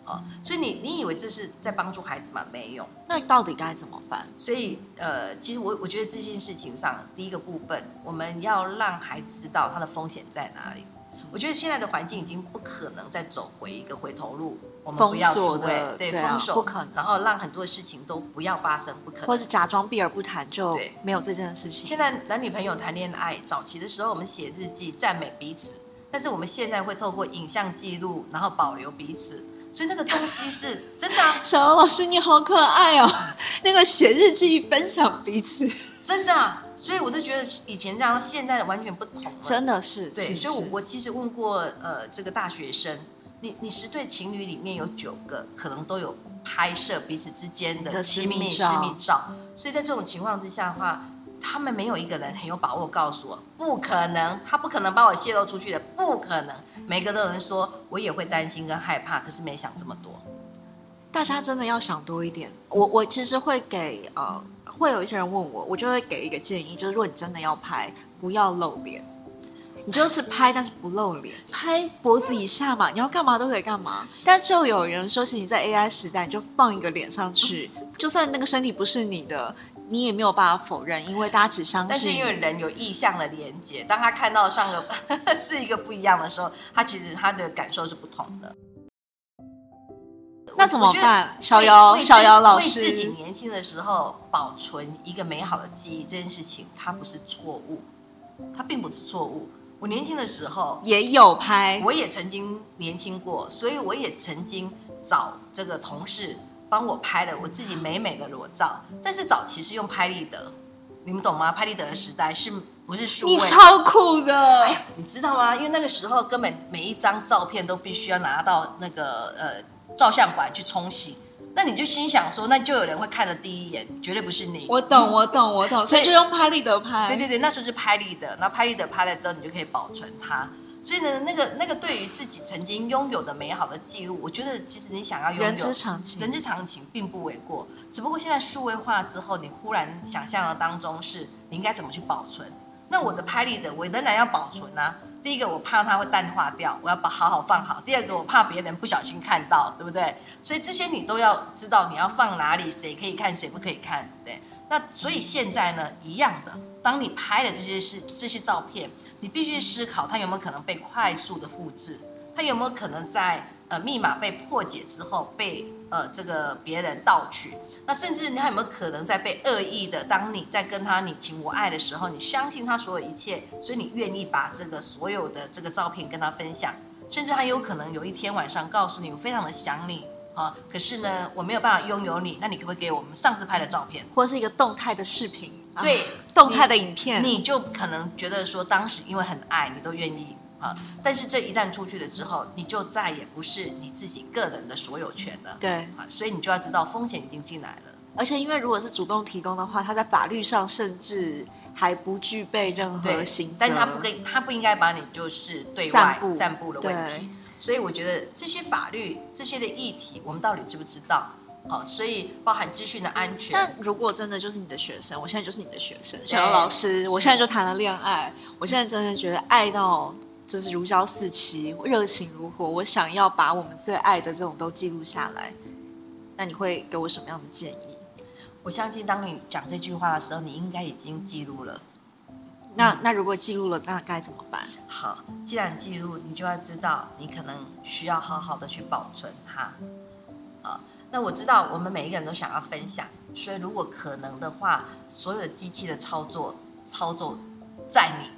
啊，所以你你以为这是在帮助孩子吗？没有。那到底该怎么办？所以呃，其实我我觉得这件事情上，第一个部分，我们要让孩子知道他的风险在哪里。我觉得现在的环境已经不可能再走回一个回头路，我们不要出位，对，对啊、封锁，不可能，然后让很多事情都不要发生，不可能，或是假装避而不谈，就没有这件事情。现在男女朋友谈恋爱，早期的时候我们写日记赞美彼此，但是我们现在会透过影像记录，然后保留彼此，所以那个东西是真的、啊。小欧老师你好可爱哦，那个写日记分享彼此，真的、啊。所以我就觉得以前这样，现在的完全不同了。真的是，对。所以我我其实问过呃这个大学生，你你十对情侣里面有九个可能都有拍摄彼此之间的亲密私密照。所以在这种情况之下的话，他们没有一个人很有把握告诉我，不可能，他不可能把我泄露出去的，不可能。每个都有人说，我也会担心跟害怕，可是没想这么多。大家真的要想多一点。我我其实会给呃。会有一些人问我，我就会给一个建议，就是如果你真的要拍，不要露脸，你就是拍，但是不露脸，拍脖子以下嘛，你要干嘛都可以干嘛。但就有人说，是你在 AI 时代，你就放一个脸上去，就算那个身体不是你的，你也没有办法否认，因为大家只相信。但是因为人有意向的连接，当他看到上个 是一个不一样的时候，他其实他的感受是不同的。那怎么办？小姚，小姚老师，为自己年轻的时候保存一个美好的记忆，这件事情它不是错误，它并不是错误。我年轻的时候也有拍，我也曾经年轻过，所以我也曾经找这个同事帮我拍了我自己美美的裸照。但是早期是用拍立得，你们懂吗？拍立得的时代是不是数位？你超酷的，哎，你知道吗？因为那个时候根本每一张照片都必须要拿到那个呃。照相馆去冲洗，那你就心想说，那就有人会看的第一眼，绝对不是你。我懂，我懂，我懂，所以就用拍立得拍。对对对，那时候是拍立得，那拍立得拍了之后，你就可以保存它。所以呢，那个那个对于自己曾经拥有的美好的记录，我觉得其实你想要拥有，人之常情，人之常情并不为过。只不过现在数位化之后，你忽然想象的当中是你应该怎么去保存。那我的拍立得，我仍然要保存啊。第一个，我怕它会淡化掉，我要把好好放好。第二个，我怕别人不小心看到，对不对？所以这些你都要知道，你要放哪里，谁可以看，谁不可以看，对。那所以现在呢，一样的，当你拍的这些是这些照片，你必须思考它有没有可能被快速的复制，它有没有可能在。呃，密码被破解之后被呃这个别人盗取，那甚至你还有没有可能在被恶意的？当你在跟他你情我爱的时候，你相信他所有一切，所以你愿意把这个所有的这个照片跟他分享，甚至他有可能有一天晚上告诉你，我非常的想你啊，可是呢我没有办法拥有你，那你可不可以给我们上次拍的照片，或是一个动态的视频？对，动态的影片，你就可能觉得说当时因为很爱你都愿意。啊。但是这一旦出去了之后，你就再也不是你自己个人的所有权了。对啊，所以你就要知道风险已经进来了。而且因为如果是主动提供的话，他在法律上甚至还不具备任何刑责，但是他不跟他不应该把你就是对外散布的问题。所以我觉得这些法律这些的议题，我们到底知不知道？好，所以包含资讯的安全。那如果真的就是你的学生，我现在就是你的学生，小姚老师，我现在就谈了恋爱，我现在真的觉得爱到就是如胶似漆，热情如火，我想要把我们最爱的这种都记录下来。那你会给我什么样的建议？我相信，当你讲这句话的时候，你应该已经记录了。那那如果记录了，那该怎么办？好，既然记录，你就要知道，你可能需要好好的去保存它。啊，那我知道我们每一个人都想要分享，所以如果可能的话，所有的机器的操作，操作在你，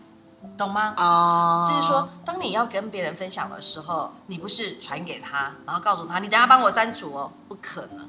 懂吗？哦，就是说，当你要跟别人分享的时候，你不是传给他，然后告诉他，你等下帮我删除哦，不可能。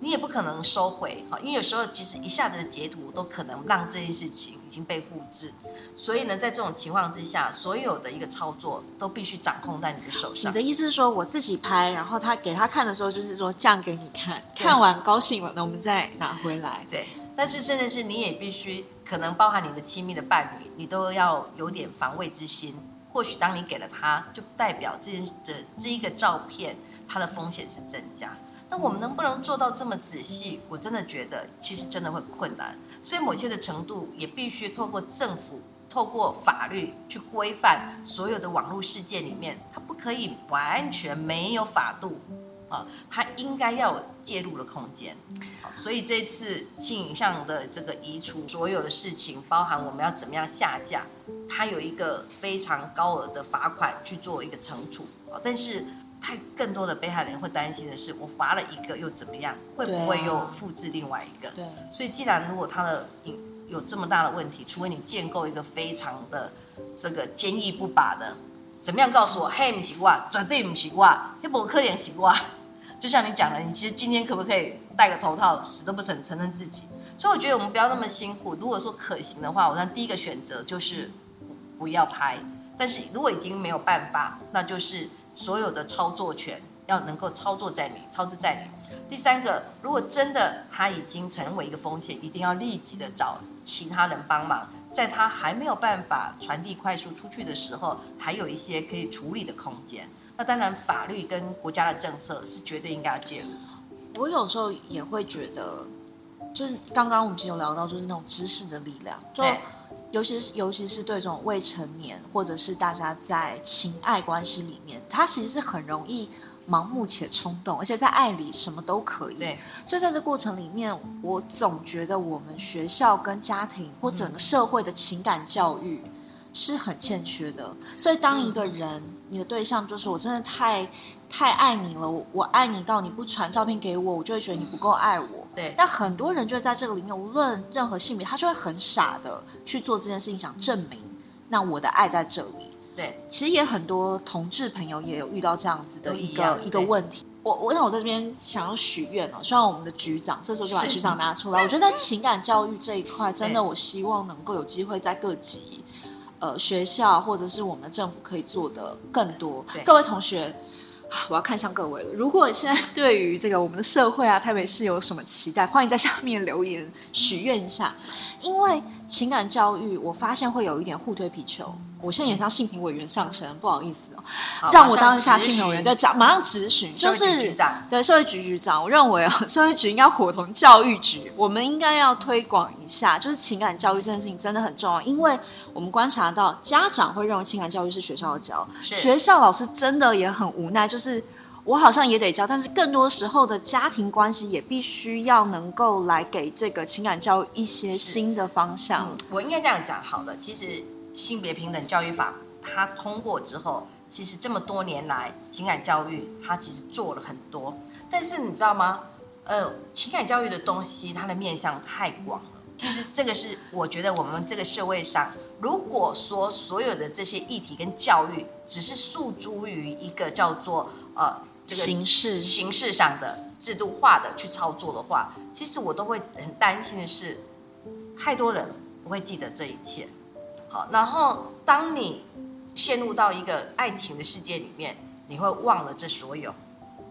你也不可能收回哈，因为有时候其实一下子的截图都可能让这件事情已经被复制，所以呢，在这种情况之下，所有的一个操作都必须掌控在你的手上。你的意思是说，我自己拍，然后他给他看的时候，就是说这样给你看，看完高兴了，那我们再拿回来。对，但是真的是你也必须，可能包含你的亲密的伴侣，你都要有点防卫之心。或许当你给了他，就代表这件这这一个照片，它的风险是增加。那我们能不能做到这么仔细？我真的觉得其实真的会困难，所以某些的程度也必须透过政府、透过法律去规范所有的网络世界里面，它不可以完全没有法度啊，它应该要有介入的空间。所以这次性影像的这个移除，所有的事情，包含我们要怎么样下架，它有一个非常高额的罚款去做一个惩处啊，但是。太更多的被害人会担心的是，我罚了一个又怎么样？会不会又复制另外一个？对。所以，既然如果他的影有这么大的问题，除非你建构一个非常的这个坚毅不拔的，怎么样告诉我？嘿，不习惯，绝对不习惯，那不可怜习惯。就像你讲的，你其实今天可不可以戴个头套，死都不承承认自己？所以我觉得我们不要那么辛苦。如果说可行的话，我想第一个选择就是不要拍。但是如果已经没有办法，那就是。所有的操作权要能够操作在你，操之在你。第三个，如果真的他已经成为一个风险，一定要立即的找其他人帮忙，在他还没有办法传递快速出去的时候，还有一些可以处理的空间。那当然，法律跟国家的政策是绝对应该要介入。我有时候也会觉得，就是刚刚我们其实有聊到，就是那种知识的力量，就。尤其是，尤其是对这种未成年，或者是大家在情爱关系里面，他其实是很容易盲目且冲动，而且在爱里什么都可以。对，所以在这过程里面，我总觉得我们学校跟家庭或整个社会的情感教育是很欠缺的。所以当一个人，你的对象就是我真的太太爱你了，我，我爱你到你不传照片给我，我就会觉得你不够爱我。对，但很多人就在这个里面，无论任何性别，他就会很傻的去做这件事情，想证明，那我的爱在这里。对，其实也很多同志朋友也有遇到这样子的一个一,一个问题。我我想我在这边想要许愿哦，希望我们的局长这时候就把局长拿出来。我觉得在情感教育这一块，真的我希望能够有机会在各级呃学校或者是我们的政府可以做的更多。各位同学。我要看向各位了。如果现在对于这个我们的社会啊，台北市有什么期待，欢迎在下面留言许愿一下。因为情感教育，我发现会有一点互推皮球。我现在也像性平委员上身，不好意思哦，让我当一下性平委员，对，马上咨询，就是对社会局局长，我认为啊，社会局应该伙同教育局，我们应该要推广一下，就是情感教育这件事情真的很重要，因为我们观察到家长会认为情感教育是学校的教，学校老师真的也很无奈，就是我好像也得教，但是更多时候的家庭关系也必须要能够来给这个情感教育一些新的方向。嗯、我应该这样讲好了，其实。性别平等教育法它通过之后，其实这么多年来情感教育它其实做了很多，但是你知道吗？呃，情感教育的东西它的面向太广了。其实这个是我觉得我们这个社会上，如果说所有的这些议题跟教育只是诉诸于一个叫做呃这个形式形式上的制度化的去操作的话，其实我都会很担心的是，太多人不会记得这一切。好，然后当你陷入到一个爱情的世界里面，你会忘了这所有。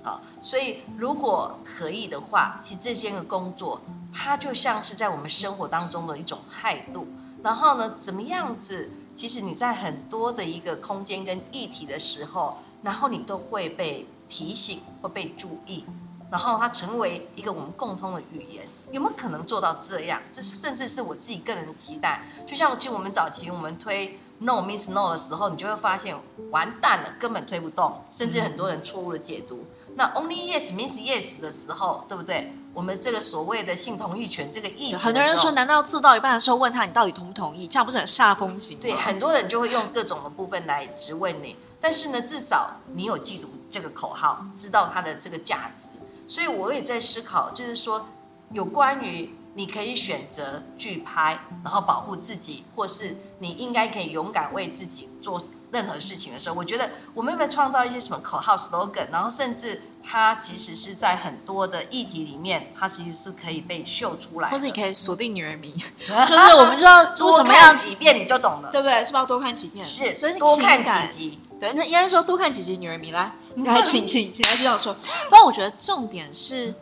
好，所以如果可以的话，其实这些个工作，它就像是在我们生活当中的一种态度。然后呢，怎么样子？其实你在很多的一个空间跟议题的时候，然后你都会被提醒或被注意，然后它成为一个我们共通的语言。有没有可能做到这样？这是甚至是我自己个人的期待。就像其实我们早期我们推 No means No 的时候，你就会发现完蛋了，根本推不动，甚至很多人错误的解读。那 Only Yes means Yes 的时候，对不对？我们这个所谓的性同意权这个意义，很多人说，难道做到一半的时候问他你到底同不同意，这样不是很煞风景吗？对，很多人就会用各种的部分来质问你。但是呢，至少你有记住这个口号，知道它的这个价值。所以我也在思考，就是说有关于你可以选择拒拍，然后保护自己，或是你应该可以勇敢为自己做。任何事情的时候，我觉得我们有没有创造一些什么口号 slogan，然后甚至它其实是在很多的议题里面，它其实是可以被秀出来，或者你可以锁定女人迷，就是我们就要多什么样几遍你就懂了，对不对？是不是要多看几遍？是，所以多看几集。对，那应该说多看几集女人迷来，来 请请请来这样说。不然我觉得重点是，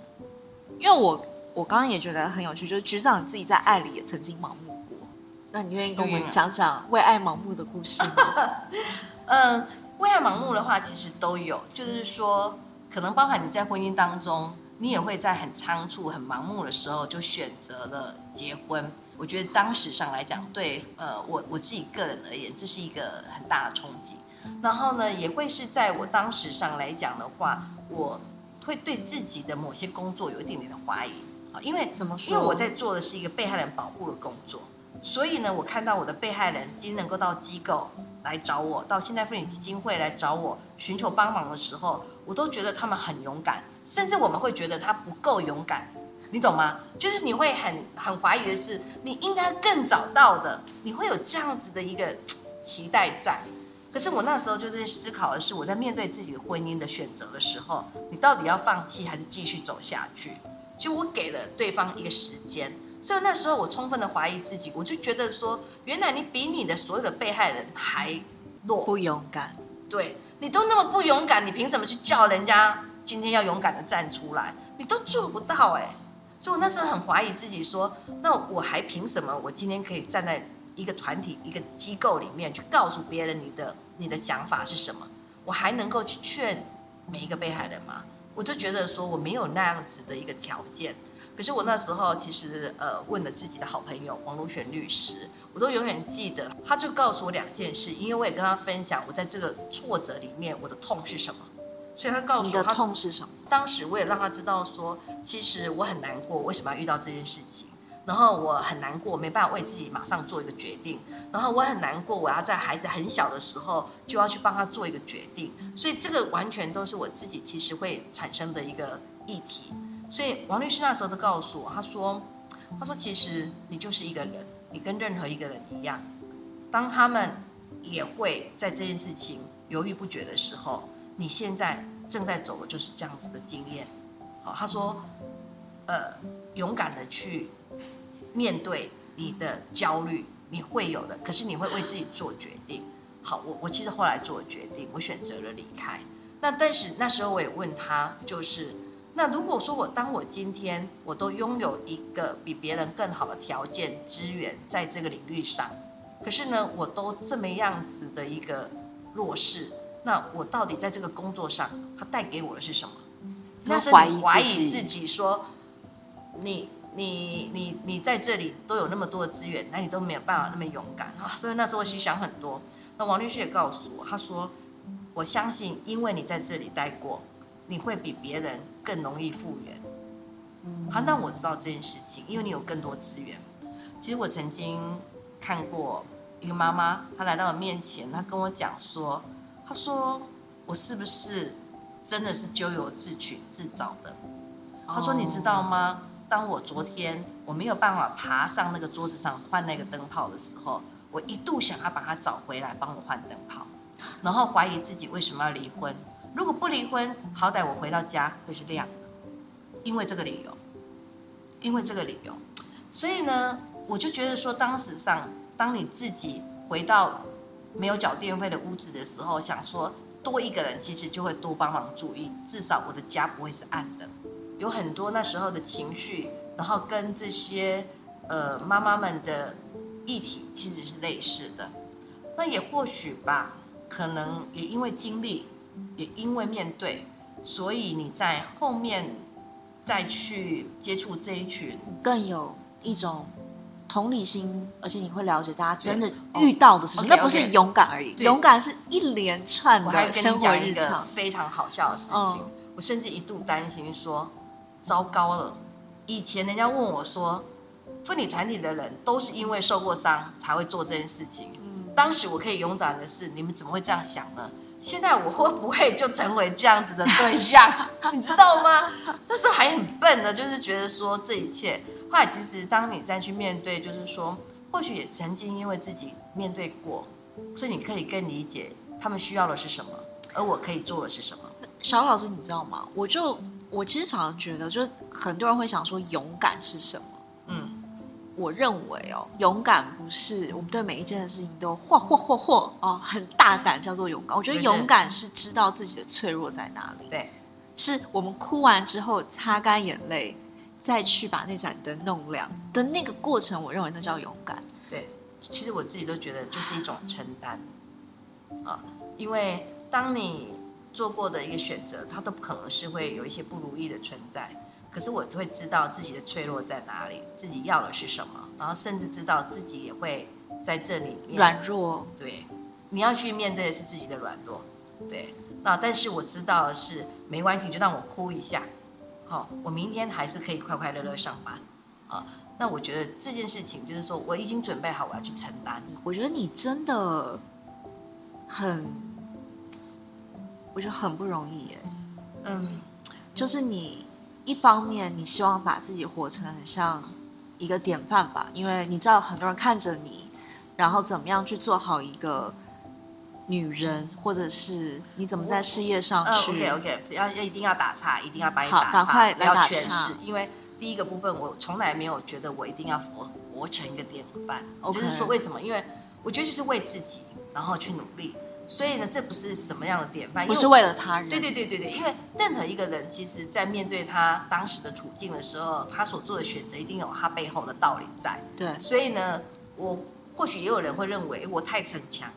因为我我刚刚也觉得很有趣，就是局长你自己在爱里也曾经盲目。那你愿意跟我们讲讲为爱盲目的故事吗？嗯，为爱盲目的话，其实都有，就是说，可能包含你在婚姻当中，你也会在很仓促、很盲目的时候就选择了结婚。我觉得当时上来讲，对，呃，我我自己个人而言，这是一个很大的冲击。然后呢，也会是在我当时上来讲的话，我会对自己的某些工作有一点点的怀疑啊，因为怎么说？因为我在做的是一个被害人保护的工作。所以呢，我看到我的被害人今天能够到机构来找我，到现代妇女基金会来找我寻求帮忙的时候，我都觉得他们很勇敢，甚至我们会觉得他不够勇敢，你懂吗？就是你会很很怀疑的是，你应该更早到的，你会有这样子的一个期待在。可是我那时候就在思考的是，我在面对自己的婚姻的选择的时候，你到底要放弃还是继续走下去？其实我给了对方一个时间。所以那时候我充分的怀疑自己，我就觉得说，原来你比你的所有的被害人还弱，不勇敢。对，你都那么不勇敢，你凭什么去叫人家今天要勇敢的站出来？你都做不到哎。所以我那时候很怀疑自己说，说那我还凭什么？我今天可以站在一个团体、一个机构里面去告诉别人你的你的想法是什么？我还能够去劝每一个被害人吗？我就觉得说我没有那样子的一个条件。可是我那时候其实呃问了自己的好朋友王如选律师，我都永远记得，他就告诉我两件事，因为我也跟他分享我在这个挫折里面我的痛是什么，所以他告诉我你的痛是什么。当时我也让他知道说，其实我很难过，为什么要遇到这件事情？然后我很难过，没办法为自己马上做一个决定。然后我很难过，我要在孩子很小的时候就要去帮他做一个决定。所以这个完全都是我自己其实会产生的一个议题。所以王律师那时候都告诉我，他说：“他说其实你就是一个人，你跟任何一个人一样，当他们也会在这件事情犹豫不决的时候，你现在正在走的就是这样子的经验。好，他说，呃，勇敢的去面对你的焦虑，你会有的，可是你会为自己做决定。好，我我其实后来做了决定，我选择了离开。那但是那时候我也问他，就是。”那如果说我当我今天我都拥有一个比别人更好的条件资源在这个领域上，可是呢，我都这么样子的一个弱势，那我到底在这个工作上，它带给我的是什么？那是怀疑怀疑自己说，你你你你在这里都有那么多的资源，那你都没有办法那么勇敢啊！所以那时候我其实想很多。那王律师也告诉我，他说，我相信因为你在这里待过。你会比别人更容易复原。好，那我知道这件事情，因为你有更多资源。其实我曾经看过一个妈妈，她来到我面前，她跟我讲说：“她说我是不是真的是咎由自取自找的？”她说：“你知道吗？当我昨天我没有办法爬上那个桌子上换那个灯泡的时候，我一度想要把它找回来帮我换灯泡，然后怀疑自己为什么要离婚。”如果不离婚，好歹我回到家会是亮的，因为这个理由，因为这个理由，所以呢，我就觉得说，当时上，当你自己回到没有缴电费的屋子的时候，想说多一个人其实就会多帮忙注意，至少我的家不会是暗的。有很多那时候的情绪，然后跟这些呃妈妈们的议题其实是类似的。那也或许吧，可能也因为经历，也因为面对，所以你在后面再去接触这一群，更有一种同理心，而且你会了解大家真的遇到的是什么。那、哦、不是勇敢而已，勇敢是一连串的生活日常。非常好笑的事情，嗯、我甚至一度担心说。糟糕了！以前人家问我说，妇女团体的人都是因为受过伤才会做这件事情。嗯，当时我可以勇敢的是，你们怎么会这样想呢？现在我会不会就成为这样子的对象？你知道吗？那时候还很笨的，就是觉得说这一切。后来其实当你再去面对，就是说，或许也曾经因为自己面对过，所以你可以更理解他们需要的是什么，而我可以做的是什么。小老师，你知道吗？我就。我其实常常觉得，就是很多人会想说，勇敢是什么？嗯，我认为哦，勇敢不是我们对每一件事情都嚯嚯嚯嚯哦，很大胆叫做勇敢。我觉得勇敢是知道自己的脆弱在哪里。对，是我们哭完之后擦干眼泪，再去把那盏灯弄亮的那个过程，我认为那叫勇敢。对，其实我自己都觉得就是一种承担啊，因为当你。做过的一个选择，它都不可能是会有一些不如意的存在。可是我会知道自己的脆弱在哪里，自己要的是什么，然后甚至知道自己也会在这里软弱。对，你要去面对的是自己的软弱。对，那但是我知道的是没关系，就让我哭一下。好，我明天还是可以快快乐乐上班。啊，那我觉得这件事情就是说，我已经准备好我要去承担。我觉得你真的很。我觉得很不容易耶，嗯，就是你一方面你希望把自己活成很像一个典范吧，因为你知道很多人看着你，然后怎么样去做好一个女人，或者是你怎么在事业上去。OK OK，要要一定要打岔，一定要把你打岔，快来打岔。因为第一个部分，我从来没有觉得我一定要活活成一个典范。我就是说为什么？因为我觉得就是为自己，然后去努力。所以呢，这不是什么样的典范，不是为了他人。对对对对对，因为任何一个人，其实在面对他当时的处境的时候，他所做的选择一定有他背后的道理在。对，所以呢，我或许也有人会认为我太逞强。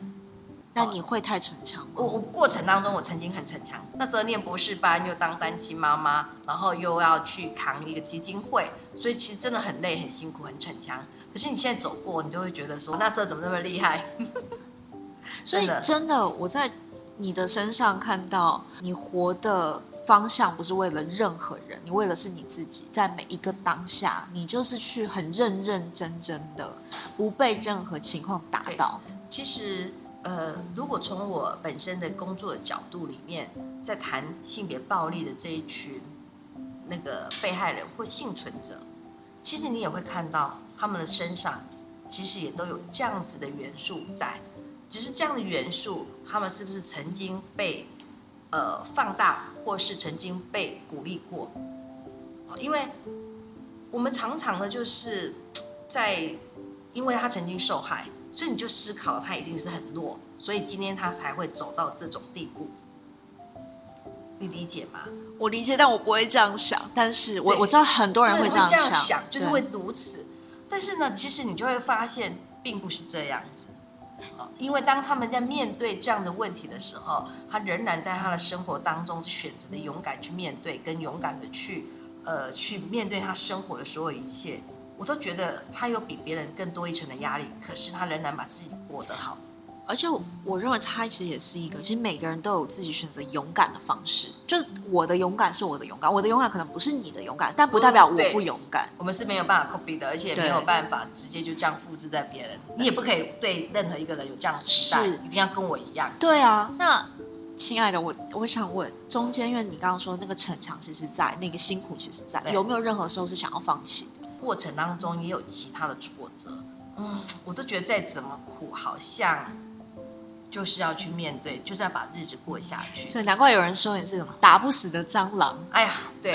那你会太逞强吗？我我过程当中我曾经很逞强，那时候念博士班又当单亲妈妈，然后又要去扛一个基金会，所以其实真的很累、很辛苦、很逞强。可是你现在走过，你就会觉得说，那时候怎么那么厉害？所以真的，我在你的身上看到你活的方向不是为了任何人，你为的是你自己。在每一个当下，你就是去很认认真真的，不被任何情况打倒。其实，呃，如果从我本身的工作的角度里面，在谈性别暴力的这一群那个被害人或幸存者，其实你也会看到他们的身上，其实也都有这样子的元素在。只是这样的元素，他们是不是曾经被呃放大，或是曾经被鼓励过？因为我们常常呢就是 在，因为他曾经受害，所以你就思考他一定是很弱，所以今天他才会走到这种地步。你理解吗？我理解，但我不会这样想。但是我我知道很多人会这样想，想就是会如此。但是呢，其实你就会发现，并不是这样子。因为当他们在面对这样的问题的时候，他仍然在他的生活当中选择的勇敢去面对，跟勇敢的去，呃，去面对他生活的所有一切。我都觉得他有比别人更多一层的压力，可是他仍然把自己过得好。而且我，我认为他其实也是一个，其实每个人都有自己选择勇敢的方式。就是我的勇敢是我的勇敢，我的勇敢可能不是你的勇敢，但不代表我不勇敢。我们是没有办法 copy 的，而且也没有办法直接就这样复制在别人。你也不可以对任何一个人有这样的期待，一定要跟我一样。对啊，那亲爱的我，我想问中间，因为你刚刚说那个逞强，其实在那个辛苦，其实在有没有任何时候是想要放弃的？过程当中也有其他的挫折，嗯，我都觉得再怎么苦，好像。就是要去面对，就是要把日子过下去。所以难怪有人说你是什么打不死的蟑螂。哎呀，对，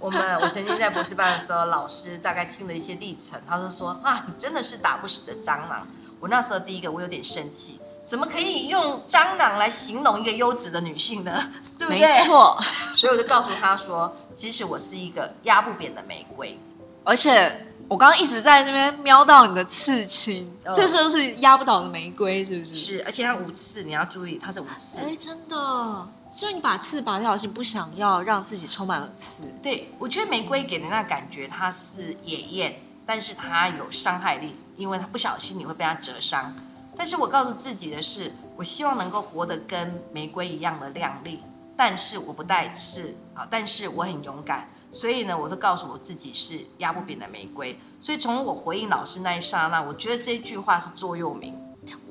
我们我曾经在博士班的时候，老师大概听了一些历程，他就说啊，你真的是打不死的蟑螂。我那时候第一个我有点生气，怎么可以用蟑螂来形容一个优质的女性呢？对不对？没错。所以我就告诉他说，其实我是一个压不扁的玫瑰，而且。我刚刚一直在那边瞄到你的刺青，哦、这就是压不倒的玫瑰，是不是？是，而且它无刺，你要注意，它是无刺。哎，真的，所以你把刺拔掉，是不想要让自己充满了刺。对，我觉得玫瑰给人那感觉，它是野艳，但是它有伤害力，因为它不小心你会被它折伤。但是我告诉自己的是，我希望能够活得跟玫瑰一样的亮丽，但是我不带刺啊，但是我很勇敢。所以呢，我都告诉我自己是压不扁的玫瑰。所以从我回应老师那一刹那，我觉得这句话是座右铭。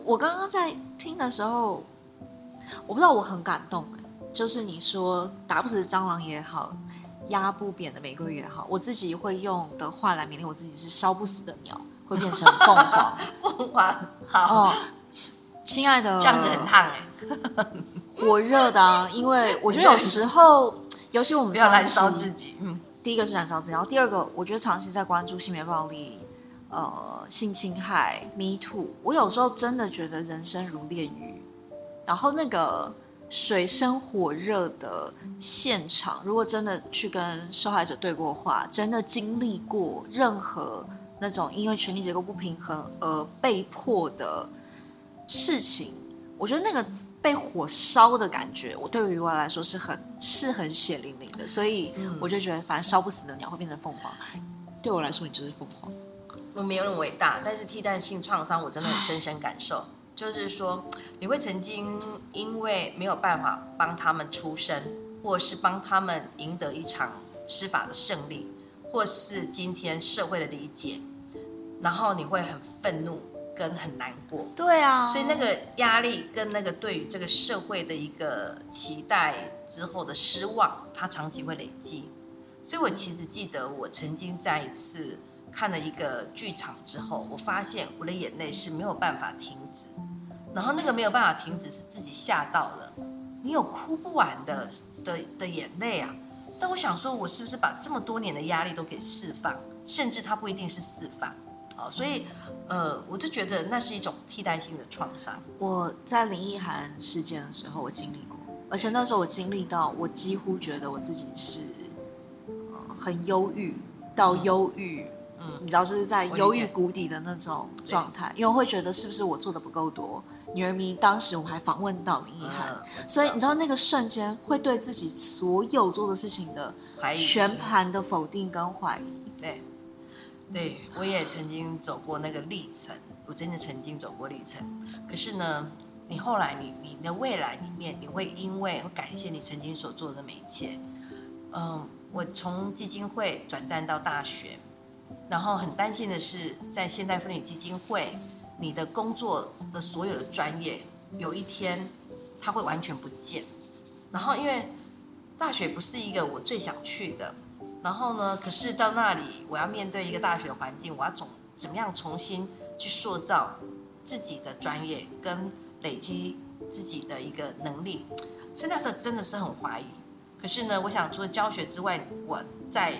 我刚刚在听的时候，我不知道我很感动，就是你说打不死的蟑螂也好，压不扁的玫瑰也好，我自己会用的话来勉励我自己是烧不死的鸟会变成凤凰。凤凰好，哦，亲爱的，这样子很烫哎，火热的啊，因为我觉得有时候。尤其我们不要燃烧自己。嗯，第一个是燃烧自己，然后第二个，我觉得长期在关注性别暴力、呃性侵害、Me Too，我有时候真的觉得人生如炼狱。然后那个水深火热的现场，如果真的去跟受害者对过话，真的经历过任何那种因为权力结构不平衡而被迫的事情，我觉得那个。被火烧的感觉，我对于我来说是很是很血淋淋的，所以我就觉得，反正烧不死的鸟会变成凤凰。对我来说，你就是凤凰。我没有那么伟大，但是替代性创伤我真的很深深感受。就是说，你会曾经因为没有办法帮他们出生，或是帮他们赢得一场司法的胜利，或是今天社会的理解，然后你会很愤怒。跟很难过，对啊，所以那个压力跟那个对于这个社会的一个期待之后的失望，它长期会累积。所以我其实记得，我曾经在一次看了一个剧场之后，我发现我的眼泪是没有办法停止，然后那个没有办法停止是自己吓到了，你有哭不完的的的眼泪啊。但我想说，我是不是把这么多年的压力都给释放，甚至它不一定是释放。好，所以，呃，我就觉得那是一种替代性的创伤。我在林奕涵事件的时候，我经历过，而且那时候我经历到，我几乎觉得我自己是，呃，很忧郁到忧郁，嗯，你知道，就是在忧郁谷底的那种状态，因为我会觉得是不是我做的不够多。女儿迷当时我还访问到林奕涵，嗯，所以你知道那个瞬间会对自己所有做的事情的全盘的否定跟怀疑，对。对，我也曾经走过那个历程，我真的曾经走过历程。可是呢，你后来你你的未来里面，你会因为会感谢你曾经所做的每一切。嗯，我从基金会转战到大学，然后很担心的是，在现代妇女基金会，你的工作的所有的专业，有一天它会完全不见。然后因为大学不是一个我最想去的。然后呢？可是到那里，我要面对一个大学环境，我要怎怎么样重新去塑造自己的专业，跟累积自己的一个能力。所以那时候真的是很怀疑。可是呢，我想除了教学之外，我在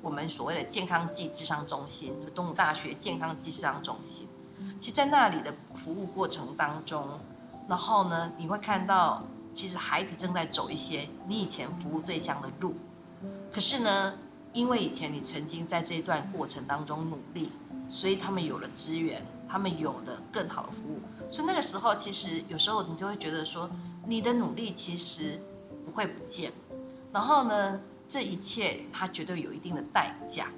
我们所谓的健康暨智商中心，东吴大学健康暨智商中心，其实在那里的服务过程当中，然后呢，你会看到其实孩子正在走一些你以前服务对象的路。可是呢，因为以前你曾经在这一段过程当中努力，所以他们有了资源，他们有了更好的服务。所以那个时候，其实有时候你就会觉得说，你的努力其实不会不见。然后呢，这一切它绝对有一定的代价。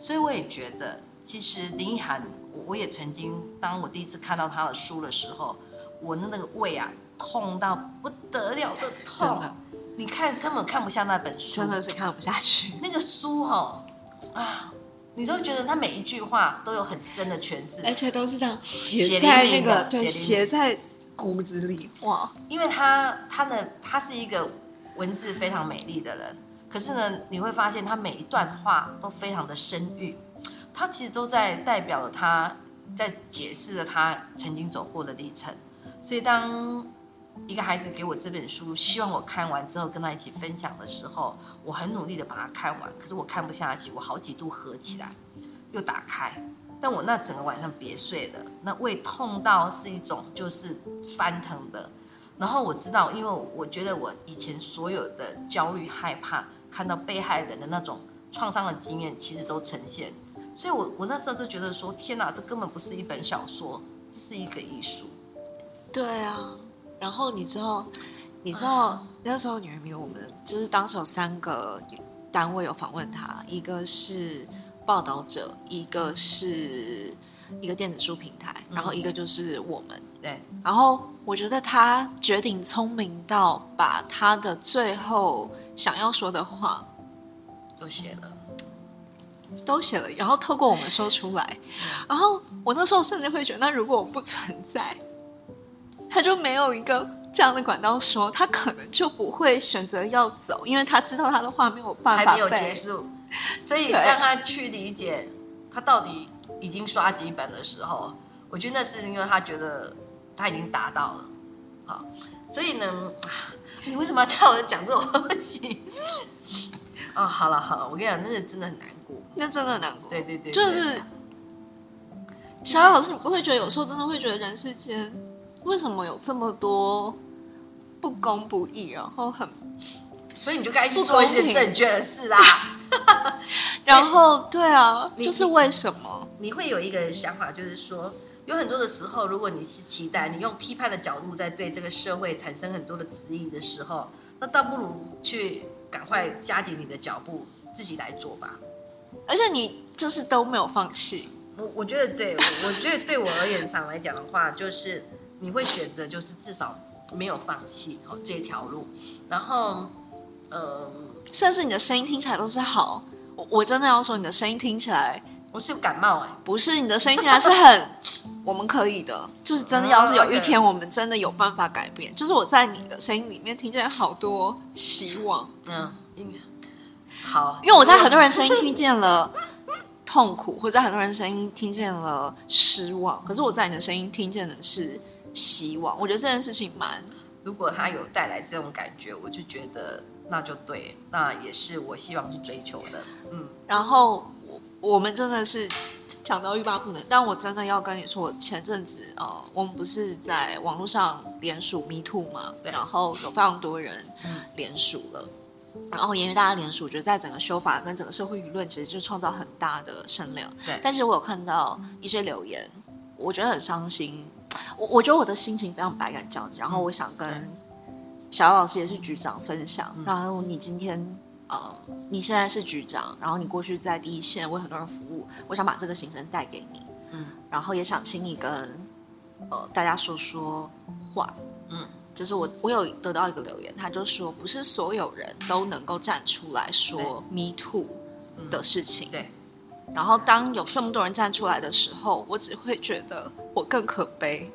所以我也觉得，其实林奕含，我也曾经，当我第一次看到他的书的时候，我的那个胃啊，痛到不得了的痛。你看，根本看不下那本书，真的是看不下去。那个书哦，啊，你都觉得他每一句话都有很深的诠释，而且都是这样写在那个，对，写在骨子里。哇，因为他他的他是一个文字非常美丽的人，可是呢，你会发现他每一段话都非常的深郁，他其实都在代表了他在解释了他曾经走过的历程，所以当。一个孩子给我这本书，希望我看完之后跟他一起分享的时候，我很努力的把它看完，可是我看不下去，我好几度合起来，又打开，但我那整个晚上别睡了，那胃痛到是一种就是翻腾的。然后我知道，因为我觉得我以前所有的焦虑、害怕，看到被害人的那种创伤的经验，其实都呈现。所以我我那时候就觉得说，天哪，这根本不是一本小说，这是一个艺术。对啊，然后你知道，你知道那时候女人迷，我们就是当时有三个单位有访问他，一个是报道者，一个是一个电子书平台，然后一个就是我们。对，然后我觉得他绝顶聪明到把他的最后想要说的话都写了，都写了，然后透过我们说出来。然后我那时候甚至会觉得，那如果我不存在，他就没有一个这样的管道说，他可能就不会选择要走，因为他知道他的话没有办法还没有结束，所以让他去理解他到底已经刷几本的时候，我觉得那是因为他觉得。他已经达到了，好，所以呢，你为什么要叫我讲这种东西？哦，好了好了，我跟你讲，那是真的很难过，那真的很难过。对对对，就是小艾老师，你不会觉得有时候真的会觉得人世间为什么有这么多不公不义，然后很，所以你就该去做一些正确的事啦。然后对啊，就是为什么你，你会有一个想法，就是说。有很多的时候，如果你是期待你用批判的角度在对这个社会产生很多的质疑的时候，那倒不如去赶快加紧你的脚步，自己来做吧。而且你就是都没有放弃。我我觉得对，我觉得对我而言 上来讲的话，就是你会选择就是至少没有放弃哦这条路。然后，呃，甚至你的声音听起来都是好。我我真的要说，你的声音听起来。我是感冒哎、欸，不是你的声音听起来是很，我们可以的，就是真的。要是有一天我们真的有办法改变，就是我在你的声音里面听见好多希望。嗯，好，因为我在很多人声音听见了痛苦，或者在很多人声音听见了失望，可是我在你的声音听见的是希望。我觉得这件事情蛮，如果他有带来这种感觉，我就觉得那就对，那也是我希望去追求的。嗯，然后。我们真的是讲到欲罢不能，但我真的要跟你说，我前阵子呃，我们不是在网络上连署 Me Too 嘛，对，然后有非常多人连署了，然后因为大家连署，我觉得在整个修法跟整个社会舆论，其实就创造很大的声量。对，但是我有看到一些留言，我觉得很伤心。我我觉得我的心情非常百感交集，然后我想跟小老师也是局长分享，然后你今天。呃，你现在是局长，然后你过去在第一线为很多人服务，我想把这个行程带给你，嗯，然后也想请你跟呃大家说说话，嗯，就是我我有得到一个留言，他就说不是所有人都能够站出来说 Me Too 的事情，对，然后当有这么多人站出来的时候，我只会觉得我更可悲，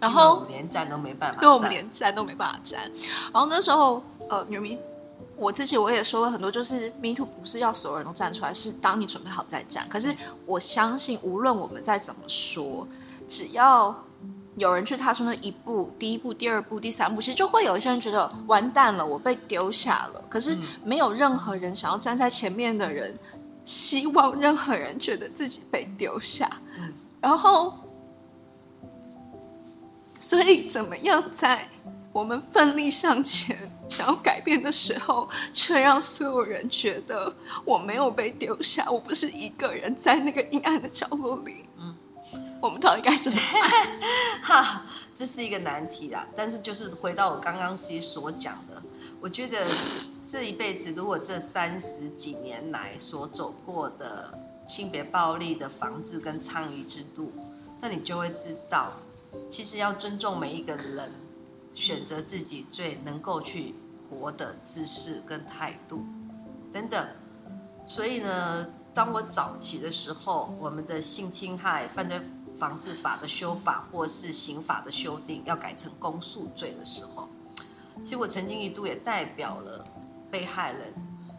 然后我们连站都没办法，因为我们连站都没办法站，然后那时候呃女明。我自己我也说了很多，就是 Me Too 不是要所有人都站出来，是当你准备好再站。可是我相信，无论我们再怎么说，只要有人去踏出那一步，第一步、第二步、第三步，其实就会有一些人觉得完蛋了，我被丢下了。可是没有任何人想要站在前面的人，希望任何人觉得自己被丢下。然后，所以怎么样在？我们奋力向前，想要改变的时候，却让所有人觉得我没有被丢下，我不是一个人在那个阴暗的角落里。嗯，我们到底该怎么办？哈，这是一个难题啊。但是就是回到我刚刚其实所讲的，我觉得这一辈子，如果这三十几年来所走过的性别暴力的防治跟倡议制度，那你就会知道，其实要尊重每一个人。选择自己最能够去活的姿势跟态度，等等。所以呢，当我早期的时候，我们的性侵害犯罪防治法的修法，或是刑法的修订，要改成公诉罪的时候，其实我曾经一度也代表了被害人，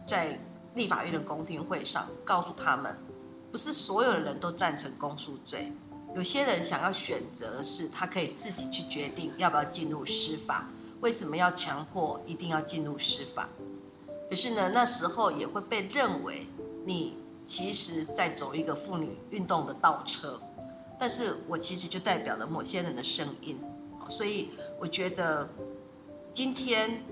在立法院的公听会上，告诉他们，不是所有的人都赞成公诉罪。有些人想要选择的是，他可以自己去决定要不要进入司法。为什么要强迫一定要进入司法？可是呢，那时候也会被认为你其实在走一个妇女运动的倒车，但是我其实就代表了某些人的声音，所以我觉得今天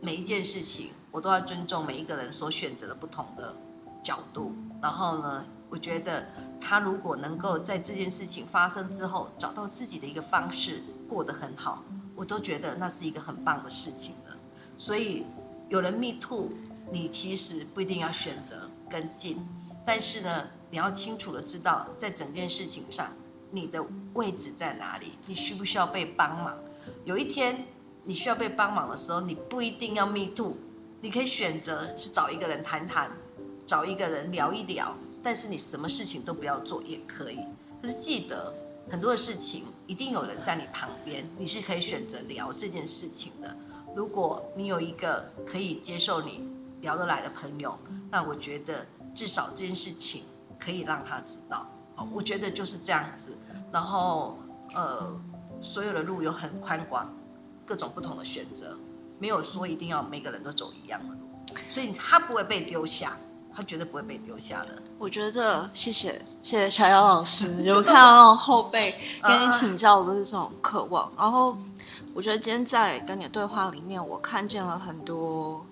每一件事情，我都要尊重每一个人所选择的不同的角度。然后呢，我觉得他如果能够在这件事情发生之后，找到自己的一个方式过得很好，我都觉得那是一个很棒的事情了。所以有人 me too，你其实不一定要选择跟进。但是呢，你要清楚的知道，在整件事情上，你的位置在哪里，你需不需要被帮忙？有一天你需要被帮忙的时候，你不一定要 me too，你可以选择是找一个人谈谈，找一个人聊一聊。但是你什么事情都不要做也可以。可是记得，很多的事情一定有人在你旁边，你是可以选择聊这件事情的。如果你有一个可以接受你聊得来的朋友，那我觉得。至少这件事情可以让他知道，哦，我觉得就是这样子。然后，呃，所有的路有很宽广，各种不同的选择，没有说一定要每个人都走一样的路，所以他不会被丢下，他绝对不会被丢下的。我觉得，谢谢谢谢乔瑶老师，有看到那种后辈 跟你请教的这种渴望。然后，我觉得今天在跟你的对话里面，我看见了很多，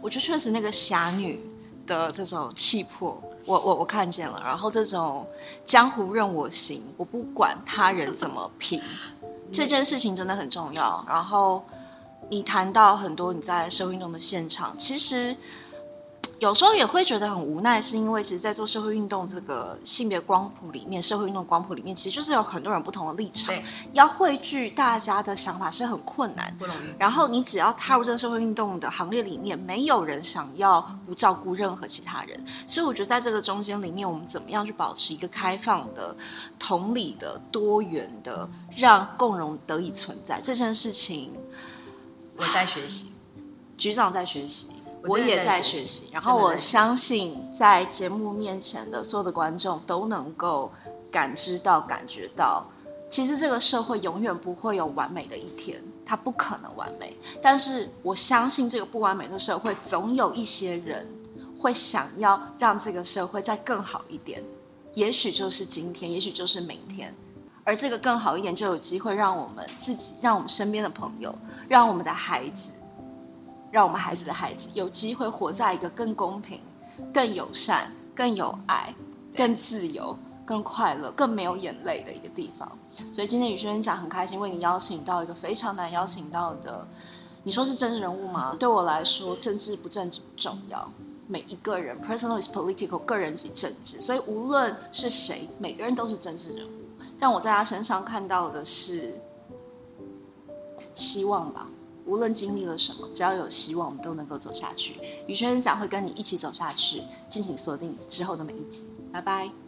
我觉得确实那个侠女。的这种气魄，我我我看见了，然后这种江湖任我行，我不管他人怎么评，这件事情真的很重要。然后你谈到很多你在社会运动的现场，其实。有时候也会觉得很无奈，是因为其实，在做社会运动这个性别光谱里面，社会运动光谱里面，其实就是有很多人不同的立场，对，要汇聚大家的想法是很困难，不容易。然后你只要踏入这个社会运动的行列里面，没有人想要不照顾任何其他人，所以我觉得在这个中间里面，我们怎么样去保持一个开放的、同理的、多元的，让共融得以存在这件事情，我在学习，局长在学习。我也在学习，然后我相信在节目面前的所有的观众都能够感知到、感觉到，其实这个社会永远不会有完美的一天，它不可能完美。但是我相信这个不完美的社会，总有一些人会想要让这个社会再更好一点，也许就是今天，也许就是明天，而这个更好一点就有机会让我们自己、让我们身边的朋友、让我们的孩子。让我们孩子的孩子有机会活在一个更公平、更友善、更有爱、更自由、更快乐、更没有眼泪的一个地方。所以今天宇轩讲很开心，为你邀请到一个非常难邀请到的。你说是政治人物吗？对我来说，政治不政治不重要。每一个人，personal is political，个人即政治。所以无论是谁，每个人都是政治人物。但我在他身上看到的是希望吧。无论经历了什么，只要有希望，我们都能够走下去。宇轩讲会跟你一起走下去，敬请锁定之后的每一集。拜拜。